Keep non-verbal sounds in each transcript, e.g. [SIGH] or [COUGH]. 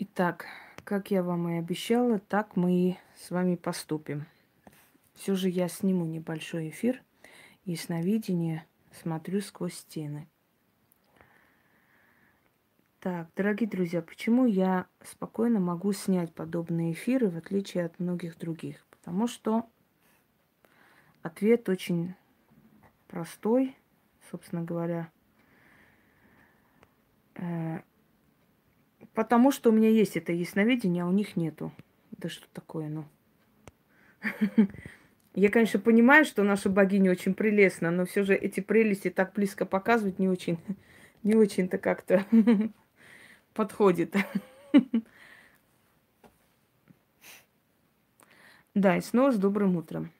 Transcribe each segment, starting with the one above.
Итак, как я вам и обещала, так мы и с вами поступим. Все же я сниму небольшой эфир и сновидение смотрю сквозь стены. Так, дорогие друзья, почему я спокойно могу снять подобные эфиры, в отличие от многих других? Потому что ответ очень простой, собственно говоря. Э, потому что у меня есть это ясновидение, а у них нету. Да что такое, ну? [LAUGHS] Я, конечно, понимаю, что наша богиня очень прелестна, но все же эти прелести так близко показывать не очень, [LAUGHS] не очень-то как-то [LAUGHS] подходит. Да, и снова с добрым утром.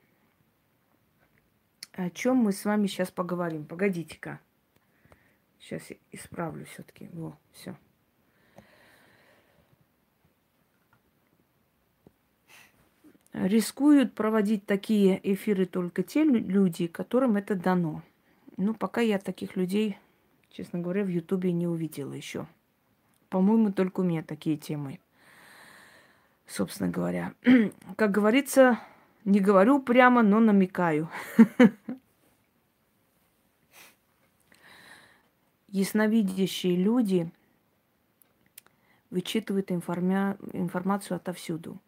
О чем мы с вами сейчас поговорим? Погодите-ка. Сейчас я исправлю все-таки. Во, все. Рискуют проводить такие эфиры только те люди, которым это дано. Ну, пока я таких людей, честно говоря, в Ютубе не увидела еще. По-моему, только у меня такие темы. Собственно говоря. [CLEARS THROAT] Как говорится, не говорю прямо, но намекаю. [LAUGHS] Ясновидящие люди вычитывают информацию отовсюду.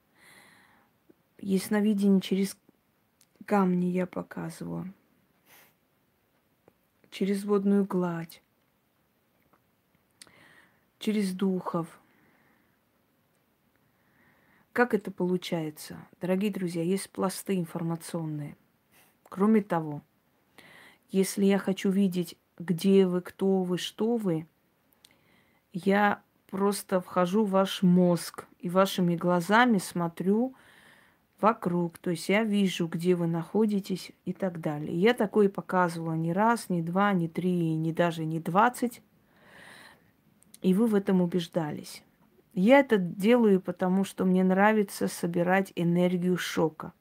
Ясновидение через камни я показываю. Через водную гладь. Через духов. Как это получается? Дорогие друзья, есть пласты информационные. Кроме того, если я хочу видеть, где вы, кто вы, что вы, я просто вхожу в ваш мозг и вашими глазами смотрю – вокруг. То есть я вижу, где вы находитесь и так далее. Я такое показывала не раз, не два, не три, не даже не двадцать. И вы в этом убеждались. Я это делаю, потому что мне нравится собирать энергию шока.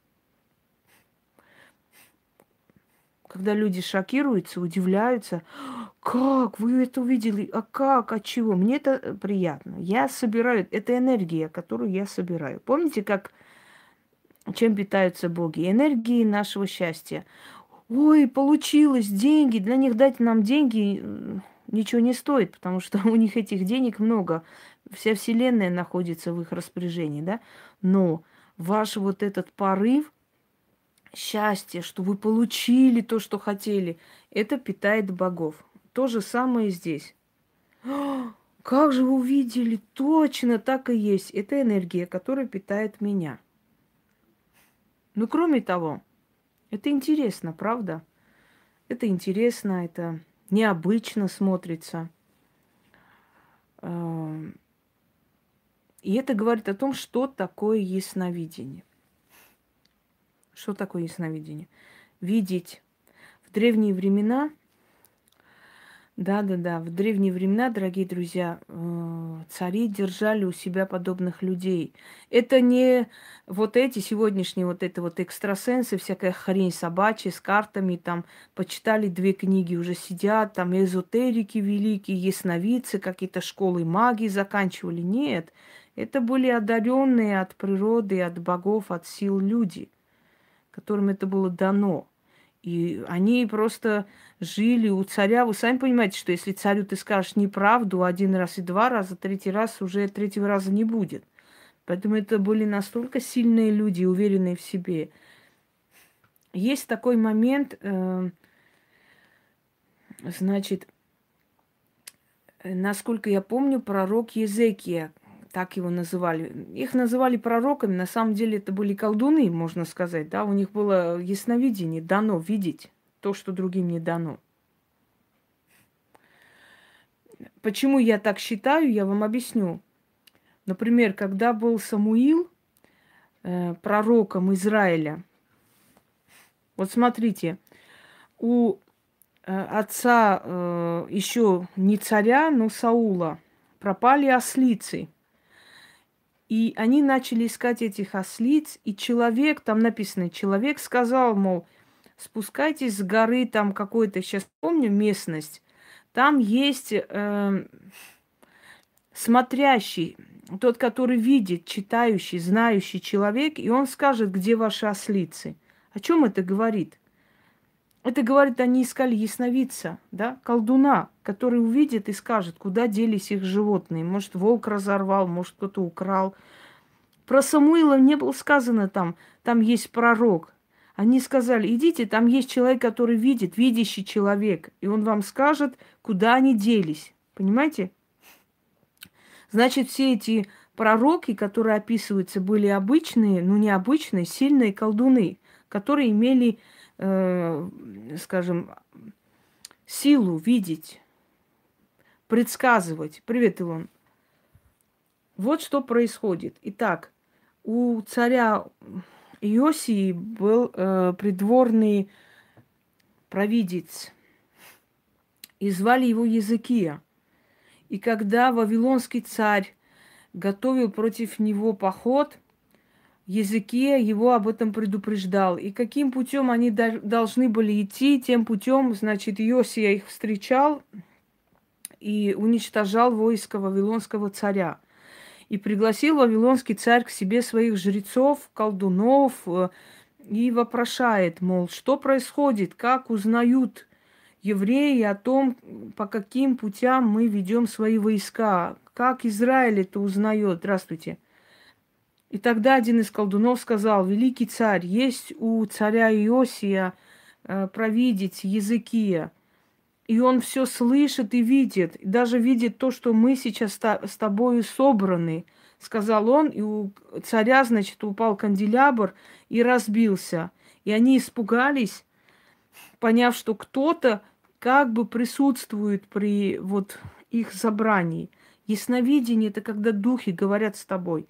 Когда люди шокируются, удивляются, как вы это увидели, а как, от чего? Мне это приятно. Я собираю, это энергия, которую я собираю. Помните, как чем питаются боги? Энергией нашего счастья. Ой, получилось, деньги. Для них дать нам деньги ничего не стоит, потому что у них этих денег много. Вся Вселенная находится в их распоряжении, да? Но ваш вот этот порыв счастья, что вы получили то, что хотели, это питает богов. То же самое здесь. Как же вы увидели? Точно так и есть. Это энергия, которая питает меня. Ну, кроме того, это интересно, правда? Это интересно, это необычно смотрится. Эм, и это говорит о том, что такое ясновидение. Что такое ясновидение? Видеть в древние времена да, да, да. В древние времена, дорогие друзья, э, цари держали у себя подобных людей. Это не вот эти сегодняшние вот это вот экстрасенсы, всякая хрень собачья с картами, там почитали две книги, уже сидят, там эзотерики великие, ясновидцы, какие-то школы магии заканчивали. Нет, это были одаренные от природы, от богов, от сил люди, которым это было дано. И они просто жили у царя. Вы сами понимаете, что если царю ты скажешь неправду один раз и два раза, третий раз уже третьего раза не будет. Поэтому это были настолько сильные люди, уверенные в себе. Есть такой момент, э, значит, насколько я помню, пророк Езекия, так его называли. Их называли пророками, на самом деле это были колдуны, можно сказать, да, у них было ясновидение, дано видеть то, что другим не дано. Почему я так считаю, я вам объясню. Например, когда был Самуил э, пророком Израиля, вот смотрите, у э, отца э, еще не царя, но Саула пропали ослицы – и они начали искать этих ослиц, и человек, там написано, человек сказал, мол, спускайтесь с горы, там какой-то, сейчас помню местность, там есть э, смотрящий, тот, который видит, читающий, знающий человек, и он скажет, где ваши ослицы. О чем это говорит? Это говорит, они искали ясновидца, да, колдуна, который увидит и скажет, куда делись их животные. Может, волк разорвал, может, кто-то украл. Про Самуила не было сказано там, там есть пророк. Они сказали, идите, там есть человек, который видит, видящий человек, и он вам скажет, куда они делись. Понимаете? Значит, все эти пророки, которые описываются, были обычные, ну необычные, сильные колдуны, которые имели, э, скажем, силу видеть, предсказывать. Привет, Илон. Вот что происходит. Итак, у царя Иосии был э, придворный провидец, и звали его Языкия. И когда Вавилонский царь готовил против него поход, Языкия его об этом предупреждал. И каким путем они должны были идти, тем путем, значит, Иосия их встречал и уничтожал войско Вавилонского царя. И пригласил Вавилонский царь к себе своих жрецов, колдунов, э, и вопрошает, мол, что происходит, как узнают евреи о том, по каким путям мы ведем свои войска, как Израиль это узнает. Здравствуйте. И тогда один из колдунов сказал, великий царь, есть у царя Иосия э, провидеть языки, и он все слышит и видит, и даже видит то, что мы сейчас с тобой собраны, сказал он, и у царя, значит, упал канделябр и разбился. И они испугались, поняв, что кто-то как бы присутствует при вот их забрании. Ясновидение – это когда духи говорят с тобой.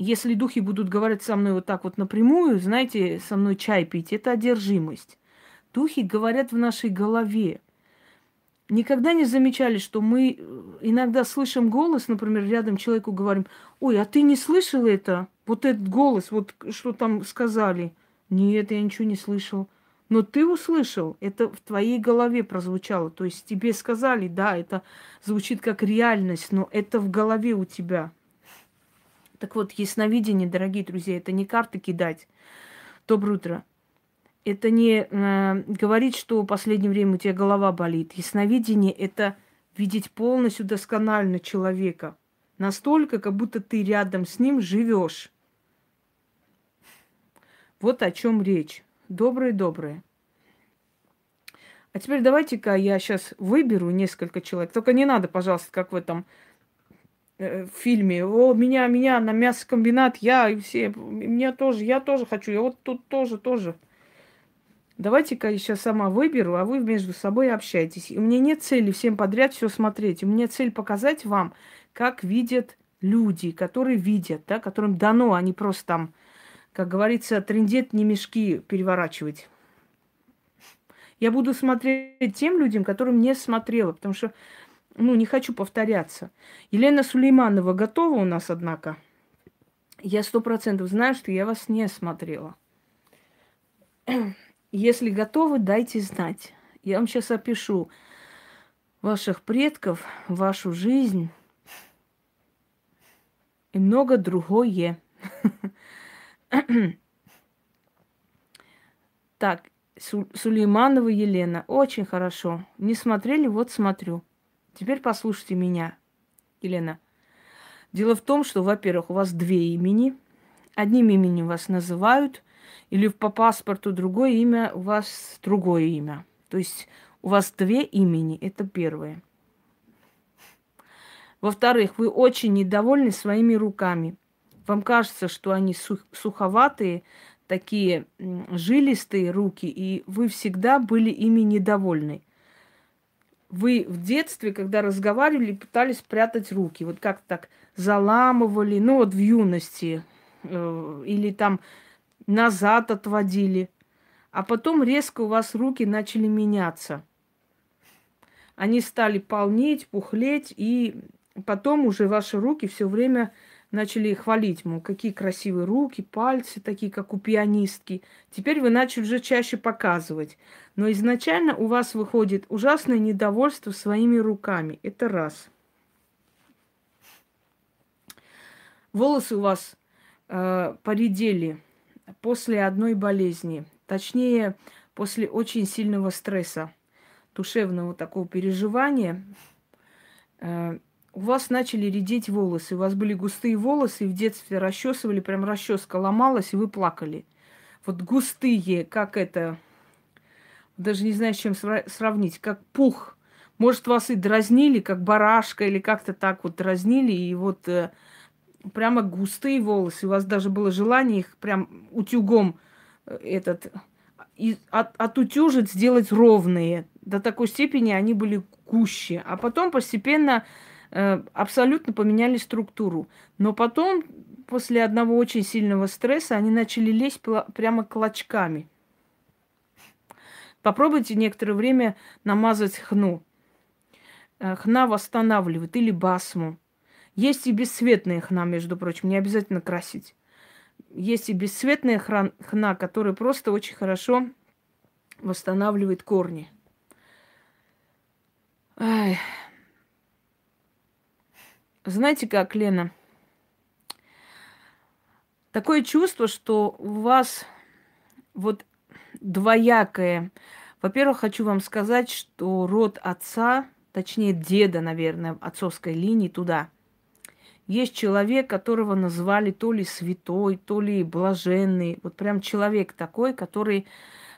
Если духи будут говорить со мной вот так вот напрямую, знаете, со мной чай пить, это одержимость. Духи говорят в нашей голове. Никогда не замечали, что мы э, иногда слышим голос, например, рядом человеку говорим, ой, а ты не слышал это? Вот этот голос, вот что там сказали. Нет, я ничего не слышал. Но ты услышал, это в твоей голове прозвучало. То есть тебе сказали, да, это звучит как реальность, но это в голове у тебя. Так вот, ясновидение, дорогие друзья, это не карты кидать. Доброе утро. Это не э, говорить, что в последнее время у тебя голова болит. Ясновидение – это видеть полностью досконально человека. Настолько, как будто ты рядом с ним живешь. Вот о чем речь. Добрые-добрые. А теперь давайте-ка я сейчас выберу несколько человек. Только не надо, пожалуйста, как в этом э, фильме. О, меня, меня на мясокомбинат, я и все. Меня тоже, я тоже хочу. Я вот тут тоже, тоже. Давайте-ка я сейчас сама выберу, а вы между собой общайтесь. И у меня нет цели всем подряд все смотреть. У меня цель показать вам, как видят люди, которые видят, да, которым дано, а не просто там как говорится, трендет не мешки переворачивать. Я буду смотреть тем людям, которым не смотрела, потому что, ну, не хочу повторяться. Елена Сулейманова готова у нас, однако. Я сто процентов знаю, что я вас не смотрела. [CLEARS THROAT] Если готовы, дайте знать. Я вам сейчас опишу ваших предков, вашу жизнь и много другое. [CLEARS THROAT] Так, Сулейманова Елена. Очень хорошо. Не смотрели? Вот смотрю. Теперь послушайте меня, Елена. Дело в том, что, во-первых, у вас две имени. Одним именем вас называют, или по паспорту другое имя, у вас другое имя. То есть у вас две имени, это первое. Во-вторых, вы очень недовольны своими руками. Вам кажется, что они сух, суховатые, такие жилистые руки, и вы всегда были ими недовольны. Вы в детстве, когда разговаривали, пытались спрятать руки, вот как так заламывали, ну вот в юности, э, или там назад отводили. А потом резко у вас руки начали меняться. Они стали полнеть, пухлеть, и потом уже ваши руки все время начали хвалить, мол, какие красивые руки, пальцы, такие, как у пианистки. Теперь вы начали уже чаще показывать. Но изначально у вас выходит ужасное недовольство своими руками. Это раз. волосы у вас э, поредели после одной болезни, точнее, после очень сильного стресса, душевного такого переживания, э, у вас начали редеть волосы. У вас были густые волосы, в детстве расчесывали, прям расческа ломалась, и вы плакали. Вот густые, как это, даже не знаю, с чем сравнить, как пух. Может, вас и дразнили, как барашка, или как-то так вот дразнили, и вот э, прямо густые волосы. У вас даже было желание их прям утюгом э, этот и от, отутюжить, сделать ровные. До такой степени они были гуще. А потом постепенно абсолютно поменяли структуру. Но потом, после одного очень сильного стресса, они начали лезть прямо клочками. Попробуйте некоторое время намазать хну. Э, хна восстанавливает или басму. Есть и бесцветная хна, между прочим, не обязательно красить. Есть и бесцветная хна, которая просто очень хорошо восстанавливает корни. Ай. Знаете как, Лена? Такое чувство, что у вас вот двоякое. Во-первых, хочу вам сказать, что род отца, точнее деда, наверное, отцовской линии туда – есть человек, которого назвали то ли святой, то ли блаженный. Вот прям человек такой, который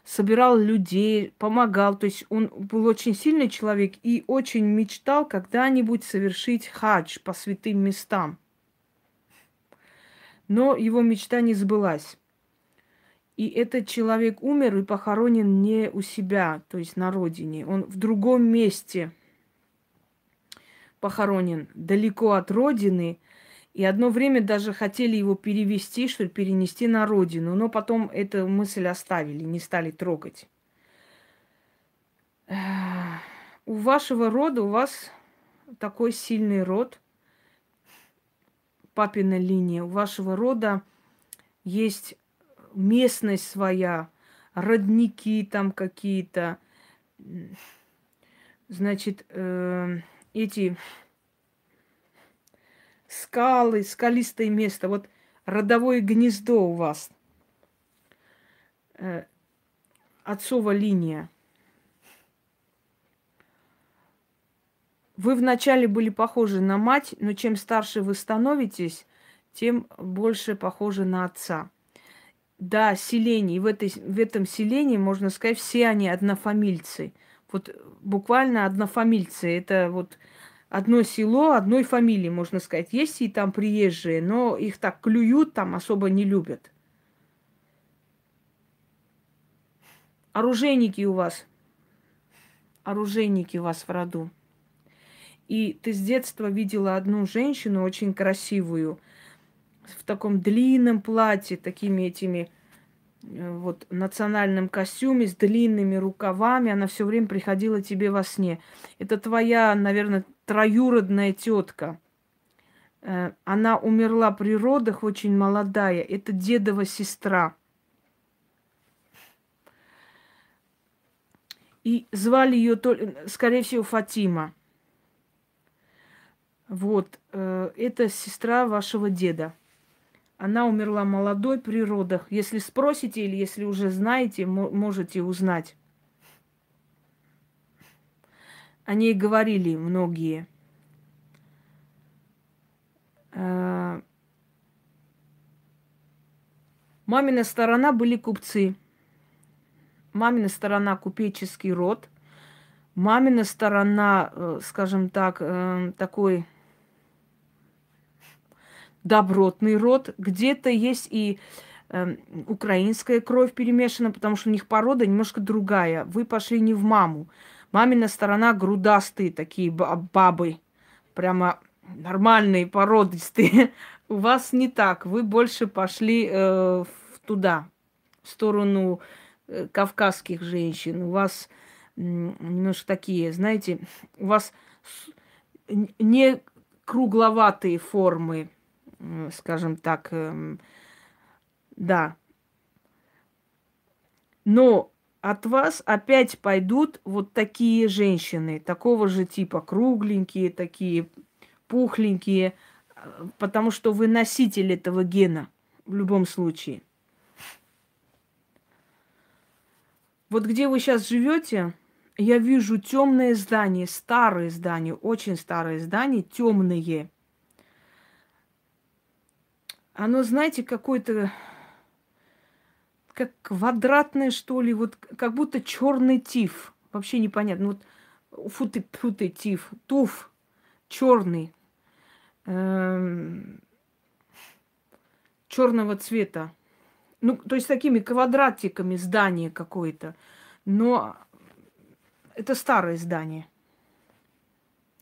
собирал людей, помогал. То есть он был очень сильный человек и очень мечтал когда-нибудь совершить хадж по святым местам. Но его мечта не сбылась. И этот человек умер и похоронен не у себя, то есть на родине. Он в другом месте – похоронен далеко от родины, и одно время даже хотели его перевести, что ли, перенести на родину, но потом эту мысль оставили, не стали трогать. У вашего рода, у вас такой сильный род, папина линия, у вашего рода есть местность своя, родники там какие-то, значит, э, эти скалы, скалистое место, вот родовое гнездо у вас, э, отцова линия. Вы вначале были похожи на мать, но чем старше вы становитесь, тем больше похожи на отца. Да, селение. В, этой, в этом селении, можно сказать, все они однофамильцы – вот буквально однофамильцы. Это вот одно село, одной фамилии, можно сказать. Есть и там приезжие, но их так клюют, там особо не любят. Оружейники у вас. Оружейники у вас в роду. И ты с детства видела одну женщину очень красивую, в таком длинном платье, такими этими Э, вот национальном костюме с длинными рукавами. Она все время приходила тебе во сне. Это твоя, наверное, троюродная тетка. Э, она умерла при родах очень молодая. Это дедова сестра. И звали ее, скорее всего, Фатима. Вот, э, это сестра вашего деда. Она умерла молодой при родах. Если спросите или если уже знаете, можете узнать. О ней говорили многие. А, мамина сторона были купцы. Мамина сторона купеческий род. Мамина сторона, э, скажем так, э, такой добротный род, где-то есть и э, украинская кровь перемешана, потому что у них порода немножко другая. Вы пошли не в маму. Мамина сторона грудастые такие бабы, прямо нормальные, породистые. [LAUGHS] У вас не так. Вы больше пошли э, туда, в сторону э, кавказских женщин. У вас э, немножко такие, знаете, у вас не кругловатые формы, скажем так, эм, да. Но от вас опять пойдут вот такие женщины, такого же типа, кругленькие, такие пухленькие. потому что вы носитель этого гена в любом случае. Вот где вы сейчас живете, я вижу темное здание, старые здания, очень старые здания, темные. Оно, знаете, какое-то как квадратное, что ли, вот как будто черный тиф. Вообще непонятно. Вот фу ты, фу ты, тиф, туф, черный, эм, черного цвета. Ну, то есть такими квадратиками здание какое-то. Но это старое здание.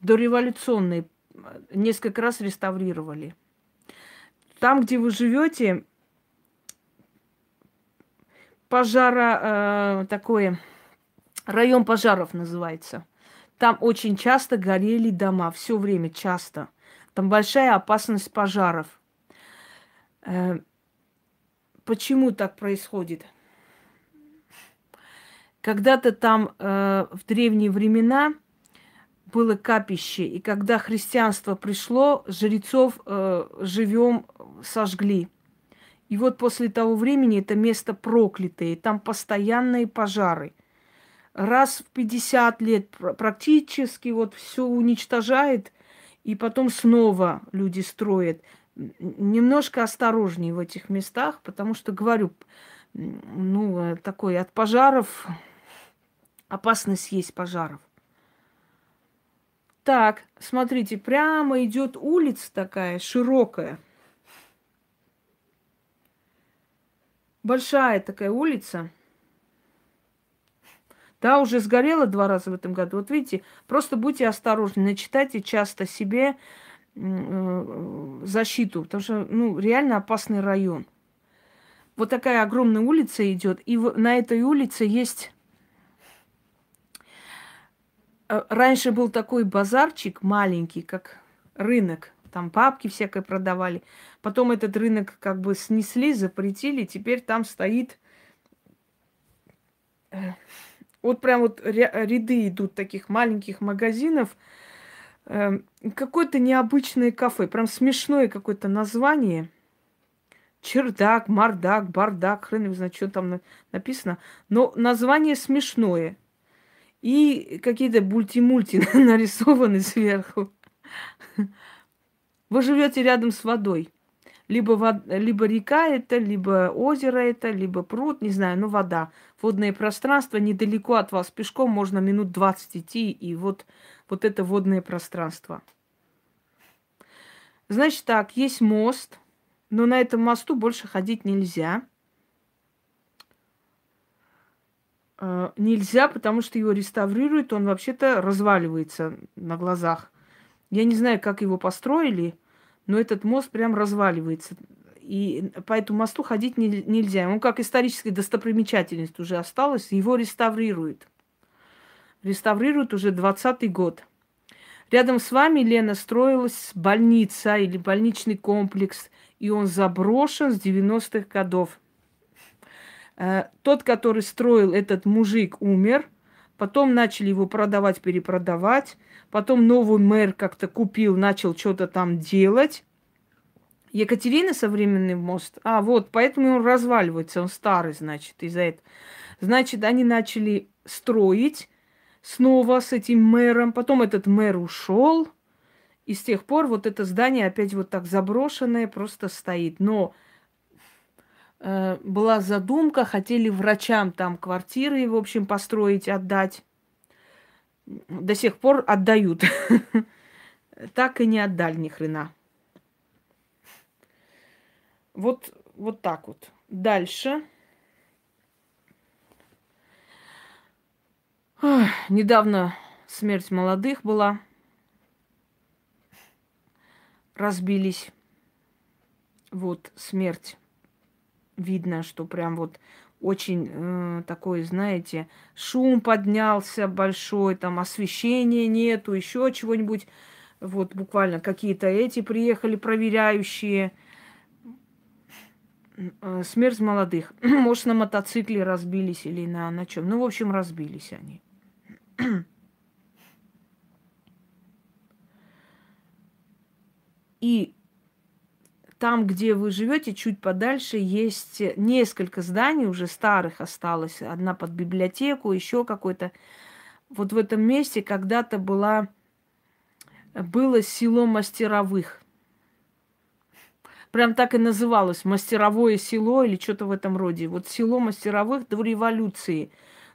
Дореволюционное. Несколько раз реставрировали. Там, где вы живете, пожара э, такое, район пожаров называется. Там очень часто горели дома, все время часто. Там большая опасность пожаров. Э, почему так происходит? Когда-то там э, в древние времена было капище, и когда христианство пришло, жрецов э, живем сожгли. И вот после того времени это место проклятое, там постоянные пожары. Раз в 50 лет практически вот все уничтожает, и потом снова люди строят. Немножко осторожнее в этих местах, потому что, говорю, ну, такой от пожаров опасность есть пожаров. Так, смотрите, прямо идет улица такая широкая. Большая такая улица. Да, уже сгорела два раза в этом году. Вот видите, просто будьте осторожны, начитайте часто себе э, защиту, потому что, ну, реально опасный район. Вот такая огромная улица идет, и на этой улице есть Э, раньше был такой базарчик маленький, как рынок. Там папки всякое продавали. Потом этот рынок как бы снесли, запретили. Теперь там стоит... Э, вот прям вот ряды идут таких маленьких магазинов. Эм, какое-то необычное кафе. Прям смешное какое-то название. Чердак, мардак, бардак, хрен его знает, что там написано. Но название смешное. И какие-то мульти-мульти [LAUGHS] нарисованы сверху. Вы живете рядом с водой. Либо, вод, либо река это, либо озеро это, либо пруд, не знаю, ну вода. Водное пространство недалеко от вас. Пешком можно минут 20 идти, и вот, вот это водное пространство. Значит так, есть мост, но на этом мосту больше ходить нельзя. э, нельзя, потому что его реставрируют, он вообще-то разваливается на глазах. Я не знаю, как его построили, но этот мост прям разваливается. И по этому мосту ходить не, нельзя. Он как историческая достопримечательность уже осталась, его реставрируют. Реставрируют уже 20 год. Рядом с вами, Лена, строилась больница или больничный комплекс, и он заброшен с 90-х годов. Э, тот, который строил этот мужик, умер. Потом начали его продавать, перепродавать. Потом новый мэр как-то купил, начал что-то там делать. Екатерина современный мост. А, вот, поэтому он разваливается, он старый, значит, из-за этого. Значит, они начали строить снова с этим мэром. Потом этот мэр ушел. И с тех пор вот это здание опять вот так заброшенное просто стоит. Но Э, была задумка, хотели врачам там квартиры, в общем, построить, отдать. До сих пор отдают. [LAUGHS] Так и не отдали ни хрена. Вот, вот так вот. Дальше. недавно смерть молодых была. Разбились. Вот смерть видно, что прям вот очень э, такой, знаете, шум поднялся большой, там освещения нету, еще чего-нибудь. Вот буквально какие-то эти приехали проверяющие. Э, смерть молодых. [CLEARS THROAT] Может, на мотоцикле разбились или на, на чем. Ну, в общем, разбились они. [CLEARS THROAT] И там, где вы живете, чуть подальше, есть несколько зданий уже старых осталось. Одна под библиотеку, еще какой-то. Вот в этом месте когда-то была, было село мастеровых. Прям так и называлось, мастеровое село или что-то в этом роде. Вот село мастеровых до революции.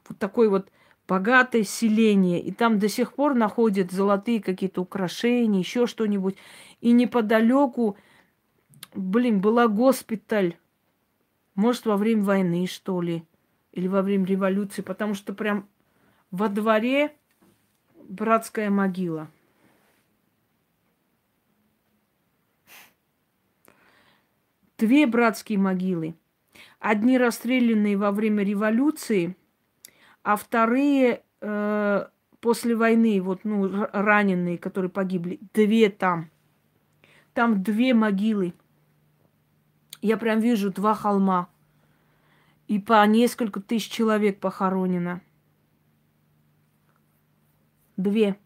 Вот такой вот богатое селение. И там до сих пор находят золотые какие-то украшения, еще что-нибудь. И неподалеку Блин, была госпиталь. Может, во время войны, что ли. Или во время революции. Потому что прям во дворе братская могила. Две братские могилы. Одни расстрелянные во время революции, а вторые э, после войны, вот, ну, раненые, которые погибли. Две там. Там две могилы. Я прям вижу два холма. И по несколько тысяч человек похоронено. Две.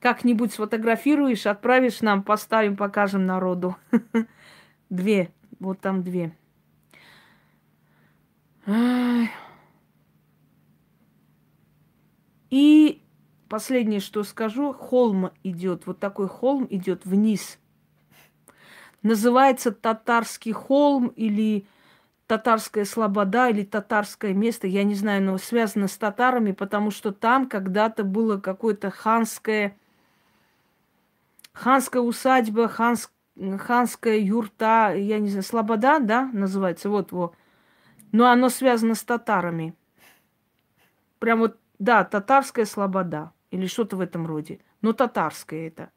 Как-нибудь сфотографируешь, отправишь нам, поставим, покажем народу. [LAUGHS] Две. Вот там две. И последнее, что скажу, холм идет. Вот такой холм идет вниз – называется Татарский холм или Татарская слобода или татарское место, я не знаю, но связано с татарами, потому что там когда-то было какое-то ханское, ханская усадьба, ханс, ханская юрта, я не знаю, слобода, да, называется, вот, вот. Но оно связано с татарами. Прям вот, да, татарская слобода или что-то в этом роде. Но татарское это.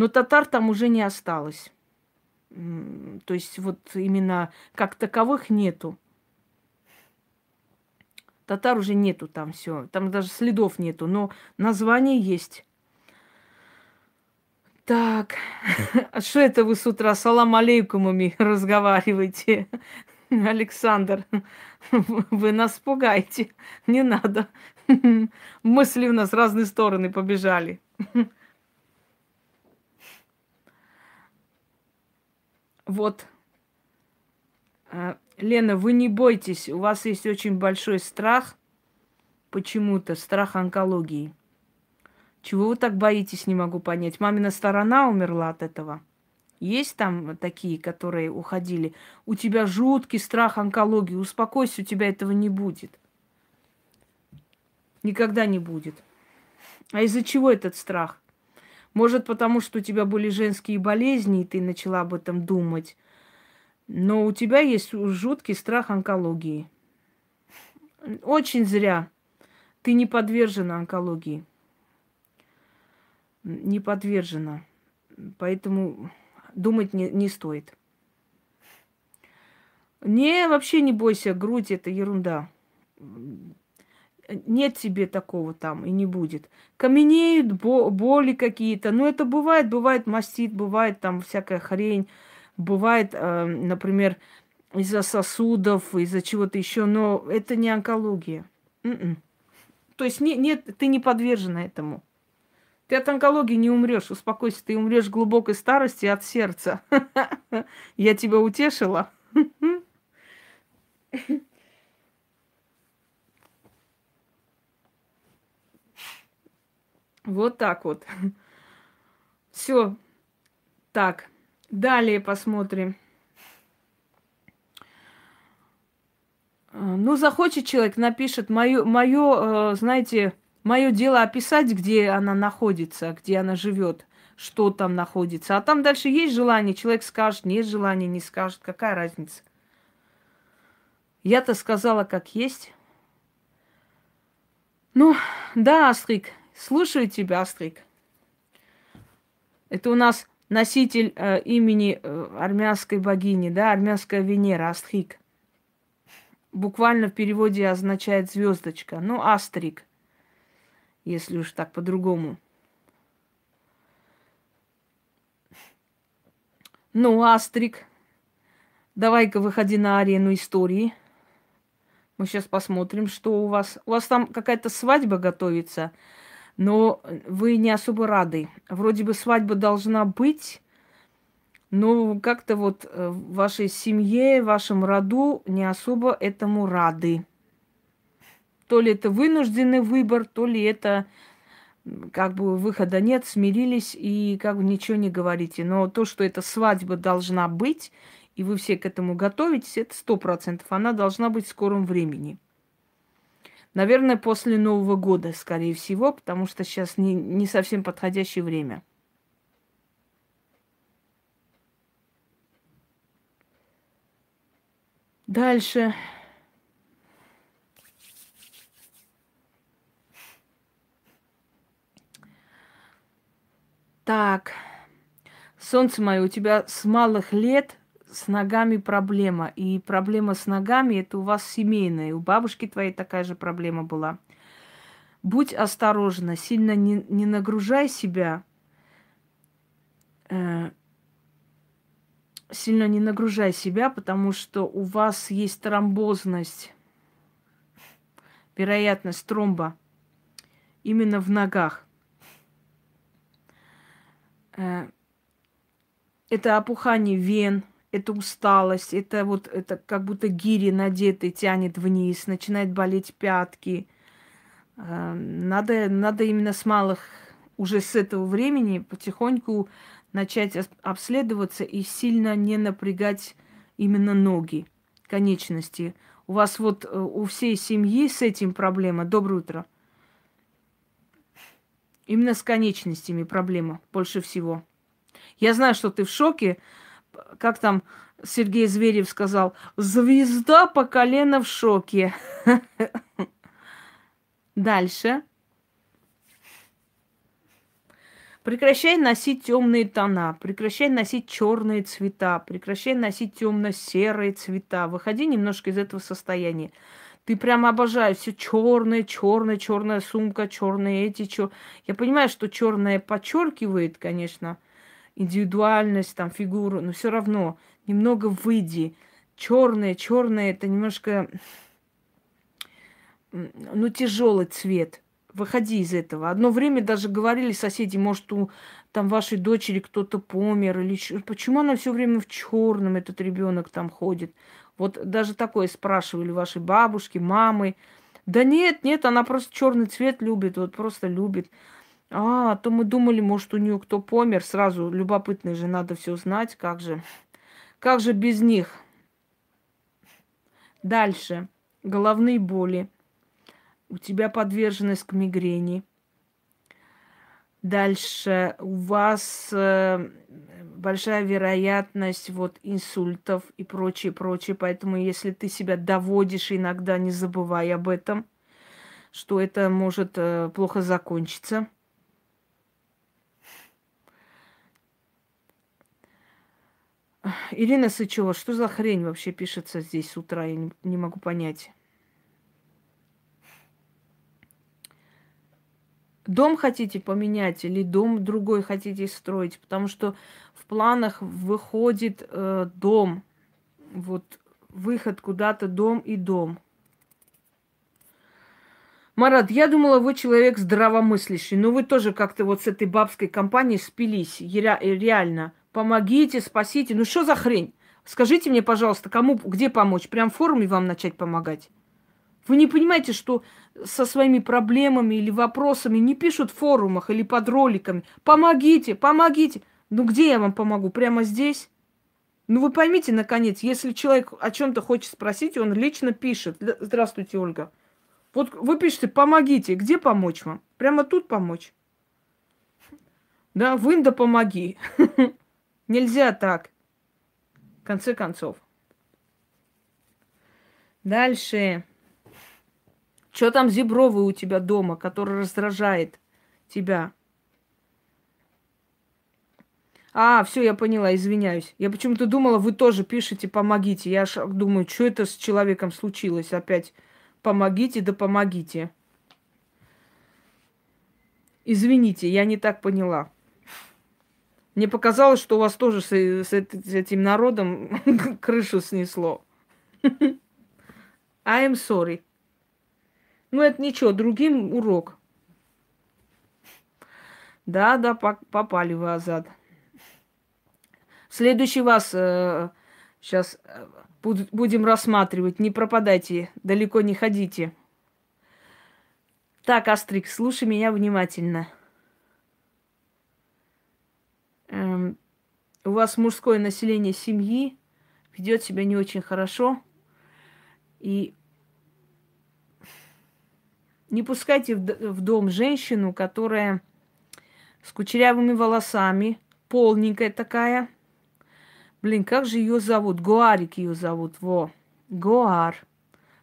Но татар там уже не осталось. То есть вот именно как таковых нету. Татар уже нету там все. Там даже следов нету, но название есть. Так, [LAUGHS] а что это вы с утра салам алейкумами [LAUGHS] разговариваете? [LAUGHS] Александр, вы нас пугаете. Не надо. Мысли у нас разные стороны побежали. Вот. А, Лена, вы не бойтесь, у вас есть очень большой страх, почему-то страх онкологии. Чего вы так боитесь, не могу понять. Мамина сторона умерла от этого. Есть там такие, которые уходили. У тебя жуткий страх онкологии. Успокойся, у тебя этого не будет. Никогда не будет. А из-за чего этот страх? Может, потому что у тебя были женские болезни, и ты начала об этом думать. Но у тебя есть жуткий страх онкологии. Очень зря. Ты не подвержена онкологии. Не подвержена. Поэтому думать не, не стоит. Не, вообще не бойся, грудь это ерунда нет тебе такого там и не будет. Каменеют боли какие-то. Ну, это бывает, бывает мастит, бывает там всякая хрень, бывает, э, например, из-за сосудов, из-за чего-то еще, но это не онкология. Mm-mm. То есть не, нет, ты не подвержена этому. Ты от онкологии не умрешь, успокойся, ты умрешь глубокой старости от сердца. [LAUGHS] Я тебя утешила. [LAUGHS] Вот так вот. [LAUGHS] Все. Так. Далее посмотрим. А, ну, захочет человек, напишет мое, мое, э, знаете, мое дело описать, где она находится, где она живет, что там находится. А там дальше есть желание, человек скажет, нет желания, не скажет, какая разница. Я-то сказала, как есть. Ну, да, Астрик, Слушаю тебя, Астрик. Это у нас носитель э, имени э, армянской богини, да, армянская Венера, Астрик. Буквально в переводе означает звездочка. Ну, Астрик, если уж так по-другому. Ну, Астрик, давай-ка выходи на арену истории. Мы сейчас посмотрим, что у вас. У вас там какая-то свадьба готовится но вы не особо рады. Вроде бы свадьба должна быть, но как-то вот э, в вашей семье, в вашем роду не особо этому рады. То ли это вынужденный выбор, то ли это как бы выхода нет, смирились и как бы ничего не говорите. Но то, что эта свадьба должна быть, и вы все к этому готовитесь, это сто процентов. Она должна быть в скором времени. Наверное, после Нового года, скорее всего, потому что сейчас не, не совсем подходящее время. Дальше. Так, солнце мое, у тебя с малых лет с ногами проблема. И проблема с ногами это у вас семейная. У бабушки твоей такая же проблема была. Будь осторожна, сильно не, не нагружай себя. Э, сильно не нагружай себя, потому что у вас есть тромбозность, вероятность тромба именно в ногах. Э, это опухание вен, это усталость, это вот это как будто гири надеты тянет вниз, начинает болеть пятки. Э, надо, надо именно с малых уже с этого времени потихоньку начать обследоваться и сильно не напрягать именно ноги, конечности. У вас вот э, у всей семьи с этим проблема. Доброе утро. Именно с конечностями проблема больше всего. Я знаю, что ты в шоке. Как там Сергей Зверев сказал, звезда по колено в шоке. [LAUGHS] Дальше. Прекращай носить темные тона, прекращай носить черные цвета, прекращай носить темно-серые цвета. Выходи немножко из этого состояния. Ты прям обожаешь все черное, черное, черная сумка, черные эти, чер... Я понимаю, что черное подчеркивает, конечно, индивидуальность, там, фигуру, но все равно немного выйди. Черное, черное это немножко, ну, тяжелый цвет. Выходи из этого. Одно время даже говорили соседи, может, у там вашей дочери кто-то помер или почему она все время в черном этот ребенок там ходит. Вот даже такое спрашивали ваши бабушки, мамы. Да нет, нет, она просто черный цвет любит, вот просто любит. А, то мы думали, может, у нее кто помер. Сразу любопытно же, надо все знать, как же. Как же без них? Дальше. Головные боли. У тебя подверженность к мигрени. Дальше у вас э, большая вероятность вот инсультов и прочее, прочее. Поэтому если ты себя доводишь иногда, не забывай об этом, что это может э, плохо закончиться. Ирина Сычева, что за хрень вообще пишется здесь с утра? Я не, не могу понять. Дом хотите поменять или дом другой хотите строить? Потому что в планах выходит э, дом. Вот выход куда-то, дом и дом. Марат, я думала, вы человек здравомыслящий, но вы тоже как-то вот с этой бабской компанией спились. Реально. Помогите, спасите. Ну что за хрень? Скажите мне, пожалуйста, кому, где помочь? Прям в форуме вам начать помогать? Вы не понимаете, что со своими проблемами или вопросами не пишут в форумах или под роликами. Помогите, помогите. Ну где я вам помогу? Прямо здесь? Ну вы поймите, наконец, если человек о чем-то хочет спросить, он лично пишет. Здравствуйте, Ольга. Вот вы пишете, помогите. Где помочь вам? Прямо тут помочь? Да, вы да помоги. [LAUGHS] Нельзя так. В конце концов. Дальше. Что там зебровый у тебя дома, который раздражает тебя? А, все, я поняла, извиняюсь. Я почему-то думала, вы тоже пишете «помогите». Я аж думаю, что это с человеком случилось опять? Помогите, да помогите. Извините, я не так поняла. Мне показалось, что у вас тоже с, с, с этим народом [LAUGHS] крышу снесло. [LAUGHS] I am sorry. Ну, это ничего, другим урок. Да, да, попали в Азад. Следующий вас э, сейчас э, будем рассматривать. Не пропадайте, далеко не ходите. Так, Астрик, слушай меня внимательно. Эм, у вас мужское население семьи ведет себя не очень хорошо. И не пускайте в дом женщину, которая с кучерявыми волосами, полненькая такая. Блин, как же ее зовут? Гуарик ее зовут. Во, Гуар.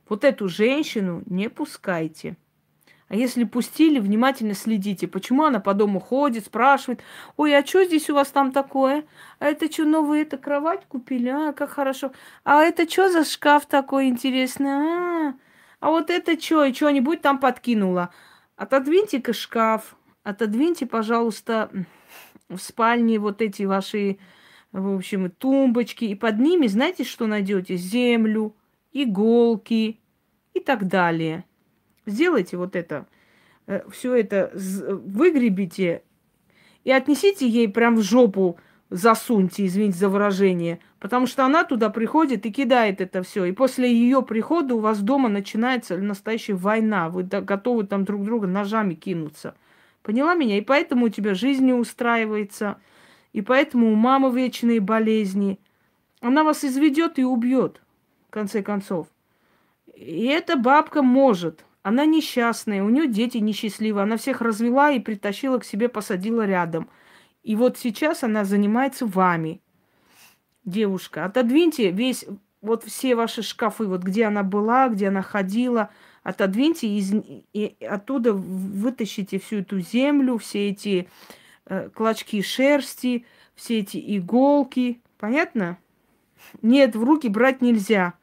Вот эту женщину не пускайте. А если пустили, внимательно следите, почему она по дому ходит, спрашивает, ой, а что здесь у вас там такое? А это что, новую это кровать купили? А, как хорошо. А это что за шкаф такой интересный? А, а вот это что? И что-нибудь там подкинула? Отодвиньте-ка шкаф, отодвиньте, пожалуйста, в спальне вот эти ваши, в общем, тумбочки. И под ними, знаете, что найдете? Землю, иголки и так далее. Сделайте вот это, э, все это выгребите и отнесите ей прям в жопу, засуньте, извините за выражение, потому что она туда приходит и кидает это все. И после ее прихода у вас дома начинается настоящая война. Вы готовы там друг друга ножами кинуться. Поняла меня? И поэтому у тебя жизнь не устраивается, и поэтому у мамы вечные болезни. Она вас изведет и убьет, в конце концов. И эта бабка может. Она несчастная, у нее дети несчастливые. Она всех развела и притащила к себе, посадила рядом. И вот сейчас она занимается вами, девушка. Отодвиньте весь, вот все ваши шкафы, вот где она была, где она ходила, отодвиньте из, и оттуда вытащите всю эту землю, все эти э, клочки шерсти, все эти иголки. Понятно? Нет, в руки брать нельзя.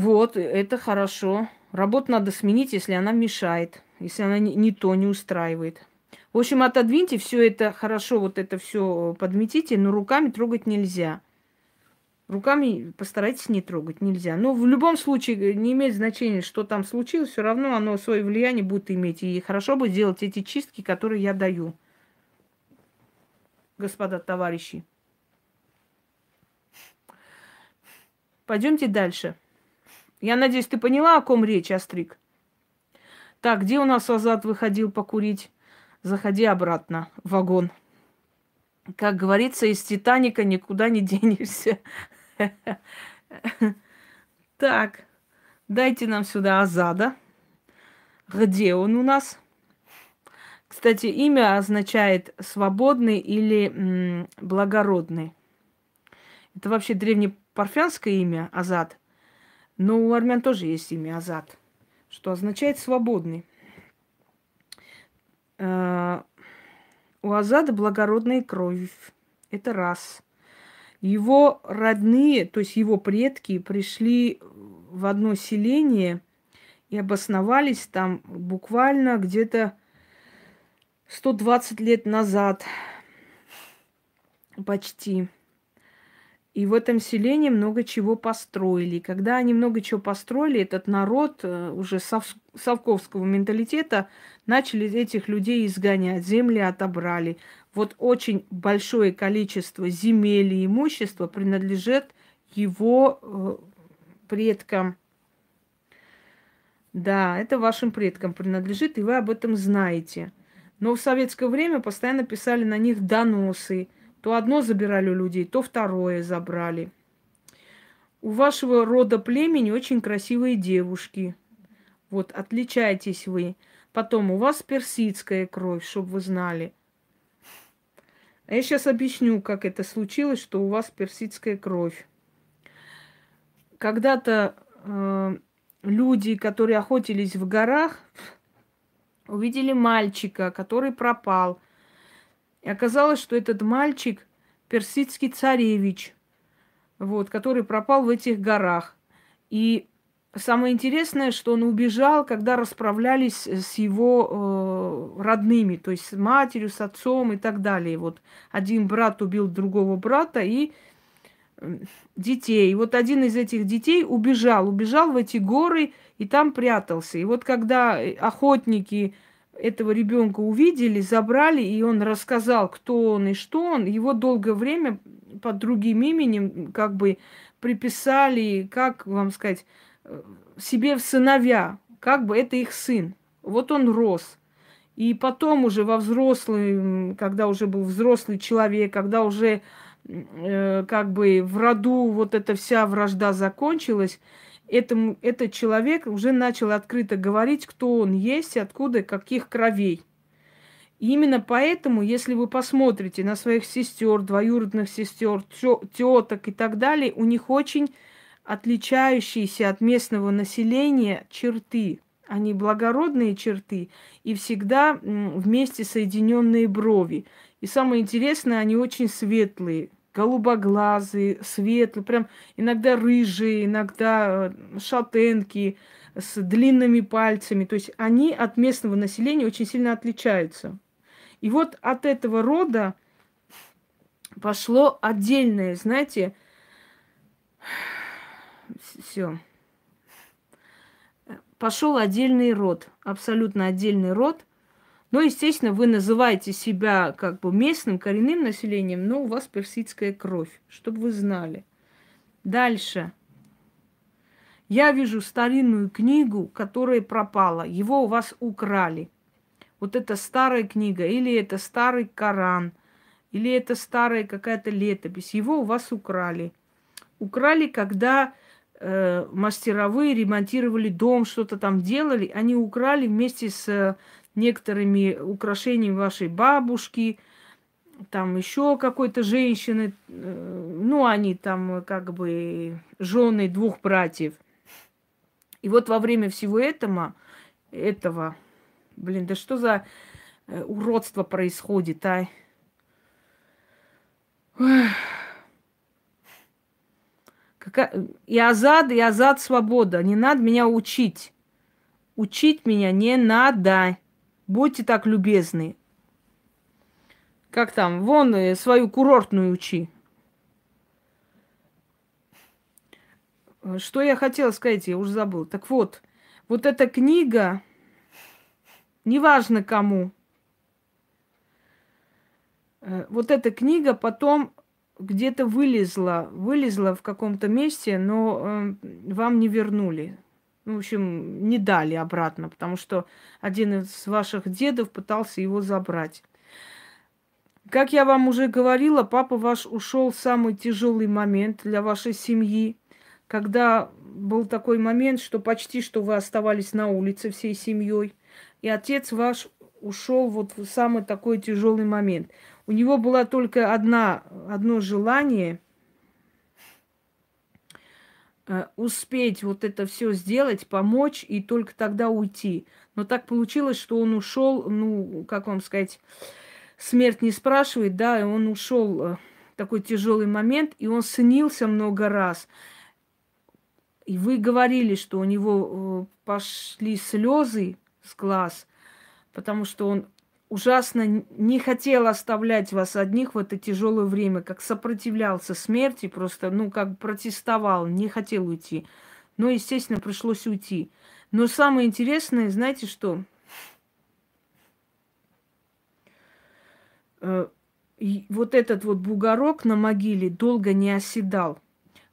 Вот, это хорошо. Работу надо сменить, если она мешает, если она не, то не устраивает. В общем, отодвиньте все это хорошо, вот это все подметите, но руками трогать нельзя. Руками постарайтесь не трогать, нельзя. Но в любом случае не имеет значения, что там случилось, все равно оно свое влияние будет иметь. И хорошо бы делать эти чистки, которые я даю. Господа товарищи. Пойдемте дальше. Я надеюсь, ты поняла, о ком речь, Астрик? Так, где у нас Азат выходил покурить? Заходи обратно в вагон. Как говорится, из Титаника никуда не [LAUGHS] денешься. Так, дайте нам сюда Азада. Где он у нас? Кстати, имя означает свободный или благородный. Это вообще древнепарфянское имя Азад. Но у армян тоже есть имя Азат, что означает свободный. Э, у Азада благородная кровь. Это раз. Его родные, то есть его предки, пришли в одно селение и обосновались там буквально где-то 120 лет назад. Почти. И в этом селении много чего построили. И когда они много чего построили, этот народ э, уже сов, совковского менталитета начали этих людей изгонять, земли отобрали. Вот очень большое количество земель и имущества принадлежит его э, предкам. Да, это вашим предкам принадлежит, и вы об этом знаете. Но в советское время постоянно писали на них доносы – то одно забирали у людей, то второе забрали. У вашего рода племени очень красивые девушки. Вот, отличаетесь вы. Потом, у вас персидская кровь, чтобы вы знали. А я сейчас объясню, как это случилось, что у вас персидская кровь. Когда-то э, люди, которые охотились в горах, увидели мальчика, который пропал – и оказалось, что этот мальчик персидский царевич, вот, который пропал в этих горах. И самое интересное, что он убежал, когда расправлялись с его э, родными, то есть с матерью, с отцом и так далее. Вот один брат убил другого брата и э, детей. И вот один из этих детей убежал, убежал в эти горы и там прятался. И вот когда охотники этого ребенка увидели, забрали, и он рассказал, кто он и что он, его долгое время под другим именем как бы приписали, как вам сказать, э, себе в сыновья, как бы это их сын. Вот он рос. И потом уже во взрослый, когда уже был взрослый человек, когда уже э, как бы в роду вот эта вся вражда закончилась, этому, этот человек уже начал открыто говорить, кто он есть, откуда, каких кровей. И именно поэтому, если вы посмотрите на своих сестер, двоюродных сестер, теток и так далее, у них очень отличающиеся от местного населения черты. Они благородные черты и всегда вместе соединенные брови. И самое интересное, они очень светлые, голубоглазые, светлые, прям иногда рыжие, иногда э, шатенки с длинными пальцами. То есть они от местного населения очень сильно отличаются. И вот от этого рода пошло отдельное, знаете, [SIGHS] все. Пошел отдельный род, абсолютно отдельный род. Но, естественно, вы называете себя как бы местным, коренным населением, но у вас персидская кровь, чтобы вы знали. Дальше. Я вижу старинную книгу, которая пропала. Его у вас украли вот эта старая книга, или это старый Коран, или это старая какая-то летопись, его у вас украли. Украли, когда э, мастеровые ремонтировали дом, что-то там делали, они украли вместе с некоторыми украшениями вашей бабушки, там еще какой-то женщины, э, ну, они там как бы жены двух братьев. И вот во время всего этого, этого Блин, да что за э, уродство происходит, а? Какая... И Азад, и Азад свобода. Не надо меня учить. Учить меня не надо. Будьте так любезны. Как там? Вон э, свою курортную учи. Что я хотела сказать, я уже забыл. Так вот, вот эта книга, неважно кому. Э, вот эта книга потом где-то вылезла, вылезла в каком-то месте, но э, вам не вернули. В общем, не дали обратно, потому что один из ваших дедов пытался его забрать. Как я вам уже говорила, папа ваш ушел в самый тяжелый момент для вашей семьи, когда был такой момент, что почти что вы оставались на улице всей семьей. И отец ваш ушел вот в самый такой тяжелый момент. У него было только одна, одно желание успеть вот это все сделать, помочь и только тогда уйти. Но так получилось, что он ушел, ну, как вам сказать, смерть не спрашивает, да, и он ушел э, такой тяжелый момент, и он снился много раз. И вы говорили, что у него э, пошли слезы, с глаз, потому что он ужасно не хотел оставлять вас одних в это тяжелое время, как сопротивлялся смерти, просто, ну, как протестовал, не хотел уйти. Но, естественно, пришлось уйти. Но самое интересное, знаете что? Э, вот этот вот бугорок на могиле долго не оседал –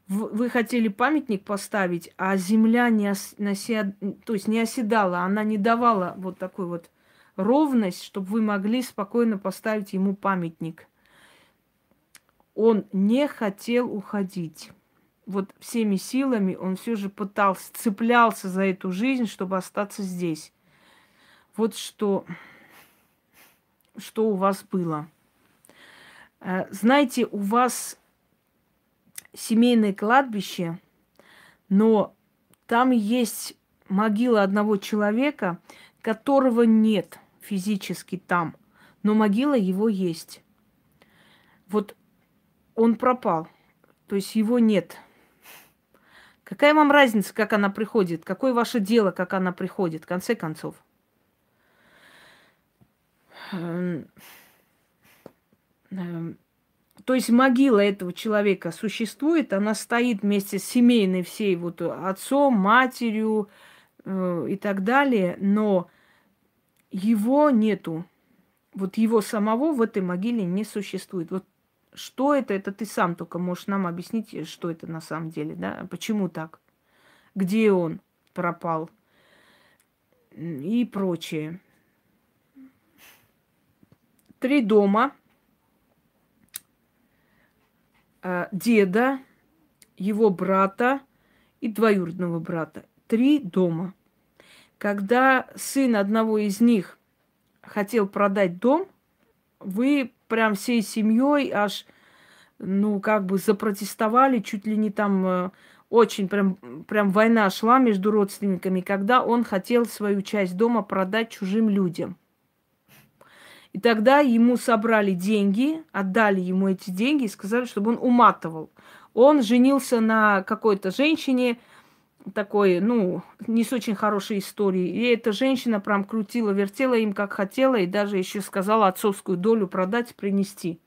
вы хотели памятник поставить, а земля не, ос, нася, то есть не оседала, она не давала вот такой вот ровность, чтобы вы могли спокойно поставить ему памятник. Он не хотел уходить. Вот всеми силами он все же пытался, цеплялся за эту жизнь, чтобы остаться здесь. Вот что, что у вас было. Э, знаете, у вас семейное кладбище, но там есть могила одного человека, которого нет физически там, но могила его есть. Вот он пропал, то есть его нет. Какая вам разница, как она приходит? Какое ваше дело, как она приходит, в конце концов? Эм, то есть могила этого человека существует, она стоит вместе с семейной всей вот отцом, матерью э, и так далее, но его нету. Вот его самого в этой могиле не существует. Вот что это, это ты сам только можешь нам объяснить, что это на самом деле, да? Почему так? Где он пропал? И прочее. Три дома. Э, деда, его брата и двоюродного брата. Три дома. Когда сын одного из них хотел продать дом, вы прям всей семьей аж, ну, как бы запротестовали, чуть ли не там э, очень прям, прям война шла между родственниками, когда он хотел свою часть дома продать чужим людям. И тогда ему собрали деньги, отдали ему эти деньги и сказали, чтобы он уматывал. Он женился на какой-то женщине, такой, ну, не с очень хорошей историей. И эта женщина прям крутила, вертела им как хотела, и даже еще сказала отцовскую долю продать, принести.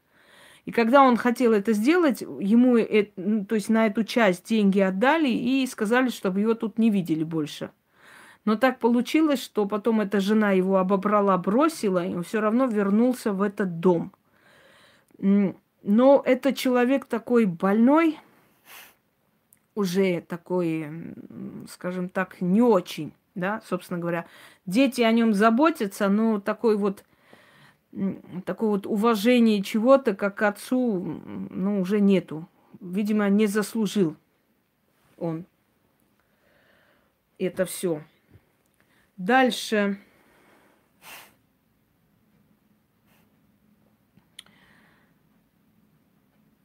И когда он хотел это сделать, ему, ну, то есть на эту часть деньги отдали и сказали, чтобы его тут не видели больше. Но так получилось, что потом эта жена его обобрала, бросила, и он все равно вернулся в этот дом. Но это человек такой больной, уже такой, скажем так, не очень, да, собственно говоря. Дети о нем заботятся, но такой вот такое вот уважение чего-то, как к отцу, ну, уже нету. Видимо, не заслужил он это все. Дальше.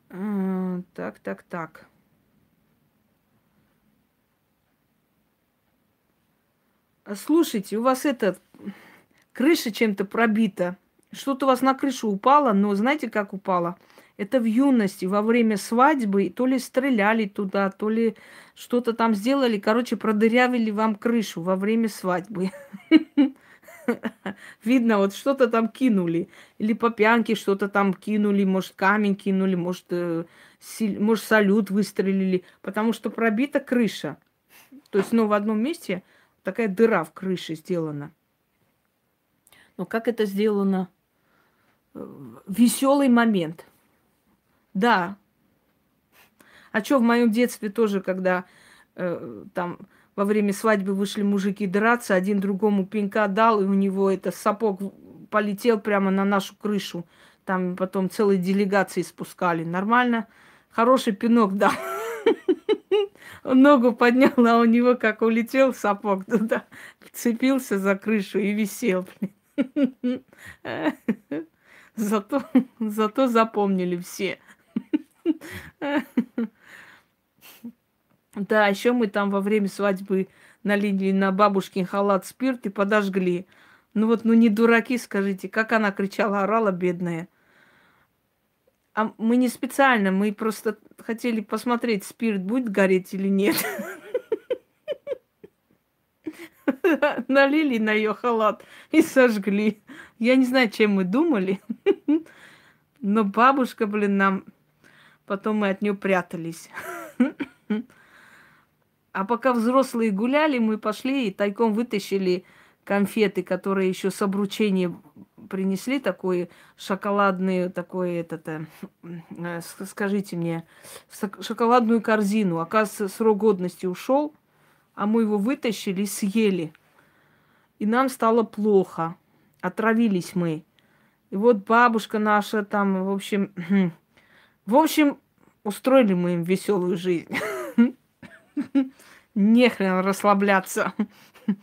А, так, так, так. Слушайте, у вас это крыша чем-то пробита. Что-то у вас на крышу упало, но знаете, как упало? Это в юности, во время свадьбы, то ли стреляли туда, то ли что-то там сделали. Короче, продырявили вам крышу во время свадьбы. [LAUGHS] Видно, вот что-то там кинули. Или по пьянке что-то там кинули, может, камень кинули, может, э, может, салют выстрелили. Потому что пробита крыша. То есть, ну, в одном месте такая дыра в крыше сделана. Но как это сделано? веселый момент. Да. А что в моем детстве тоже, когда э, там во время свадьбы вышли мужики драться, один другому пинка дал, и у него это сапог полетел прямо на нашу крышу. Там потом целые делегации спускали. Нормально. Хороший пинок дал. [LAUGHS] Ногу поднял, а у него как улетел сапог туда, вцепился за крышу и висел. Зато, зато запомнили все. Да, еще мы там во время свадьбы налили на бабушкин халат спирт и подожгли. Ну вот, ну не дураки, скажите, как она кричала, орала, бедная. А мы не специально, мы просто хотели посмотреть, спирт будет гореть или нет. [LAUGHS] Налили на ее халат и сожгли. Я не знаю, чем мы думали. [LAUGHS] Но бабушка, блин, нам... Потом мы от нее прятались. [LAUGHS] А пока взрослые гуляли, мы пошли и тайком вытащили конфеты, которые еще с обручения принесли, такой шоколадный, такой этот, э, скажите мне, шоколадную корзину. Оказывается, срок годности ушел, а мы его вытащили и съели. И нам стало плохо отравились мы. И вот бабушка наша там, в общем, [CLEARS THROAT] в общем, устроили мы им веселую жизнь. [LAUGHS] Нехрен расслабляться. [LAUGHS]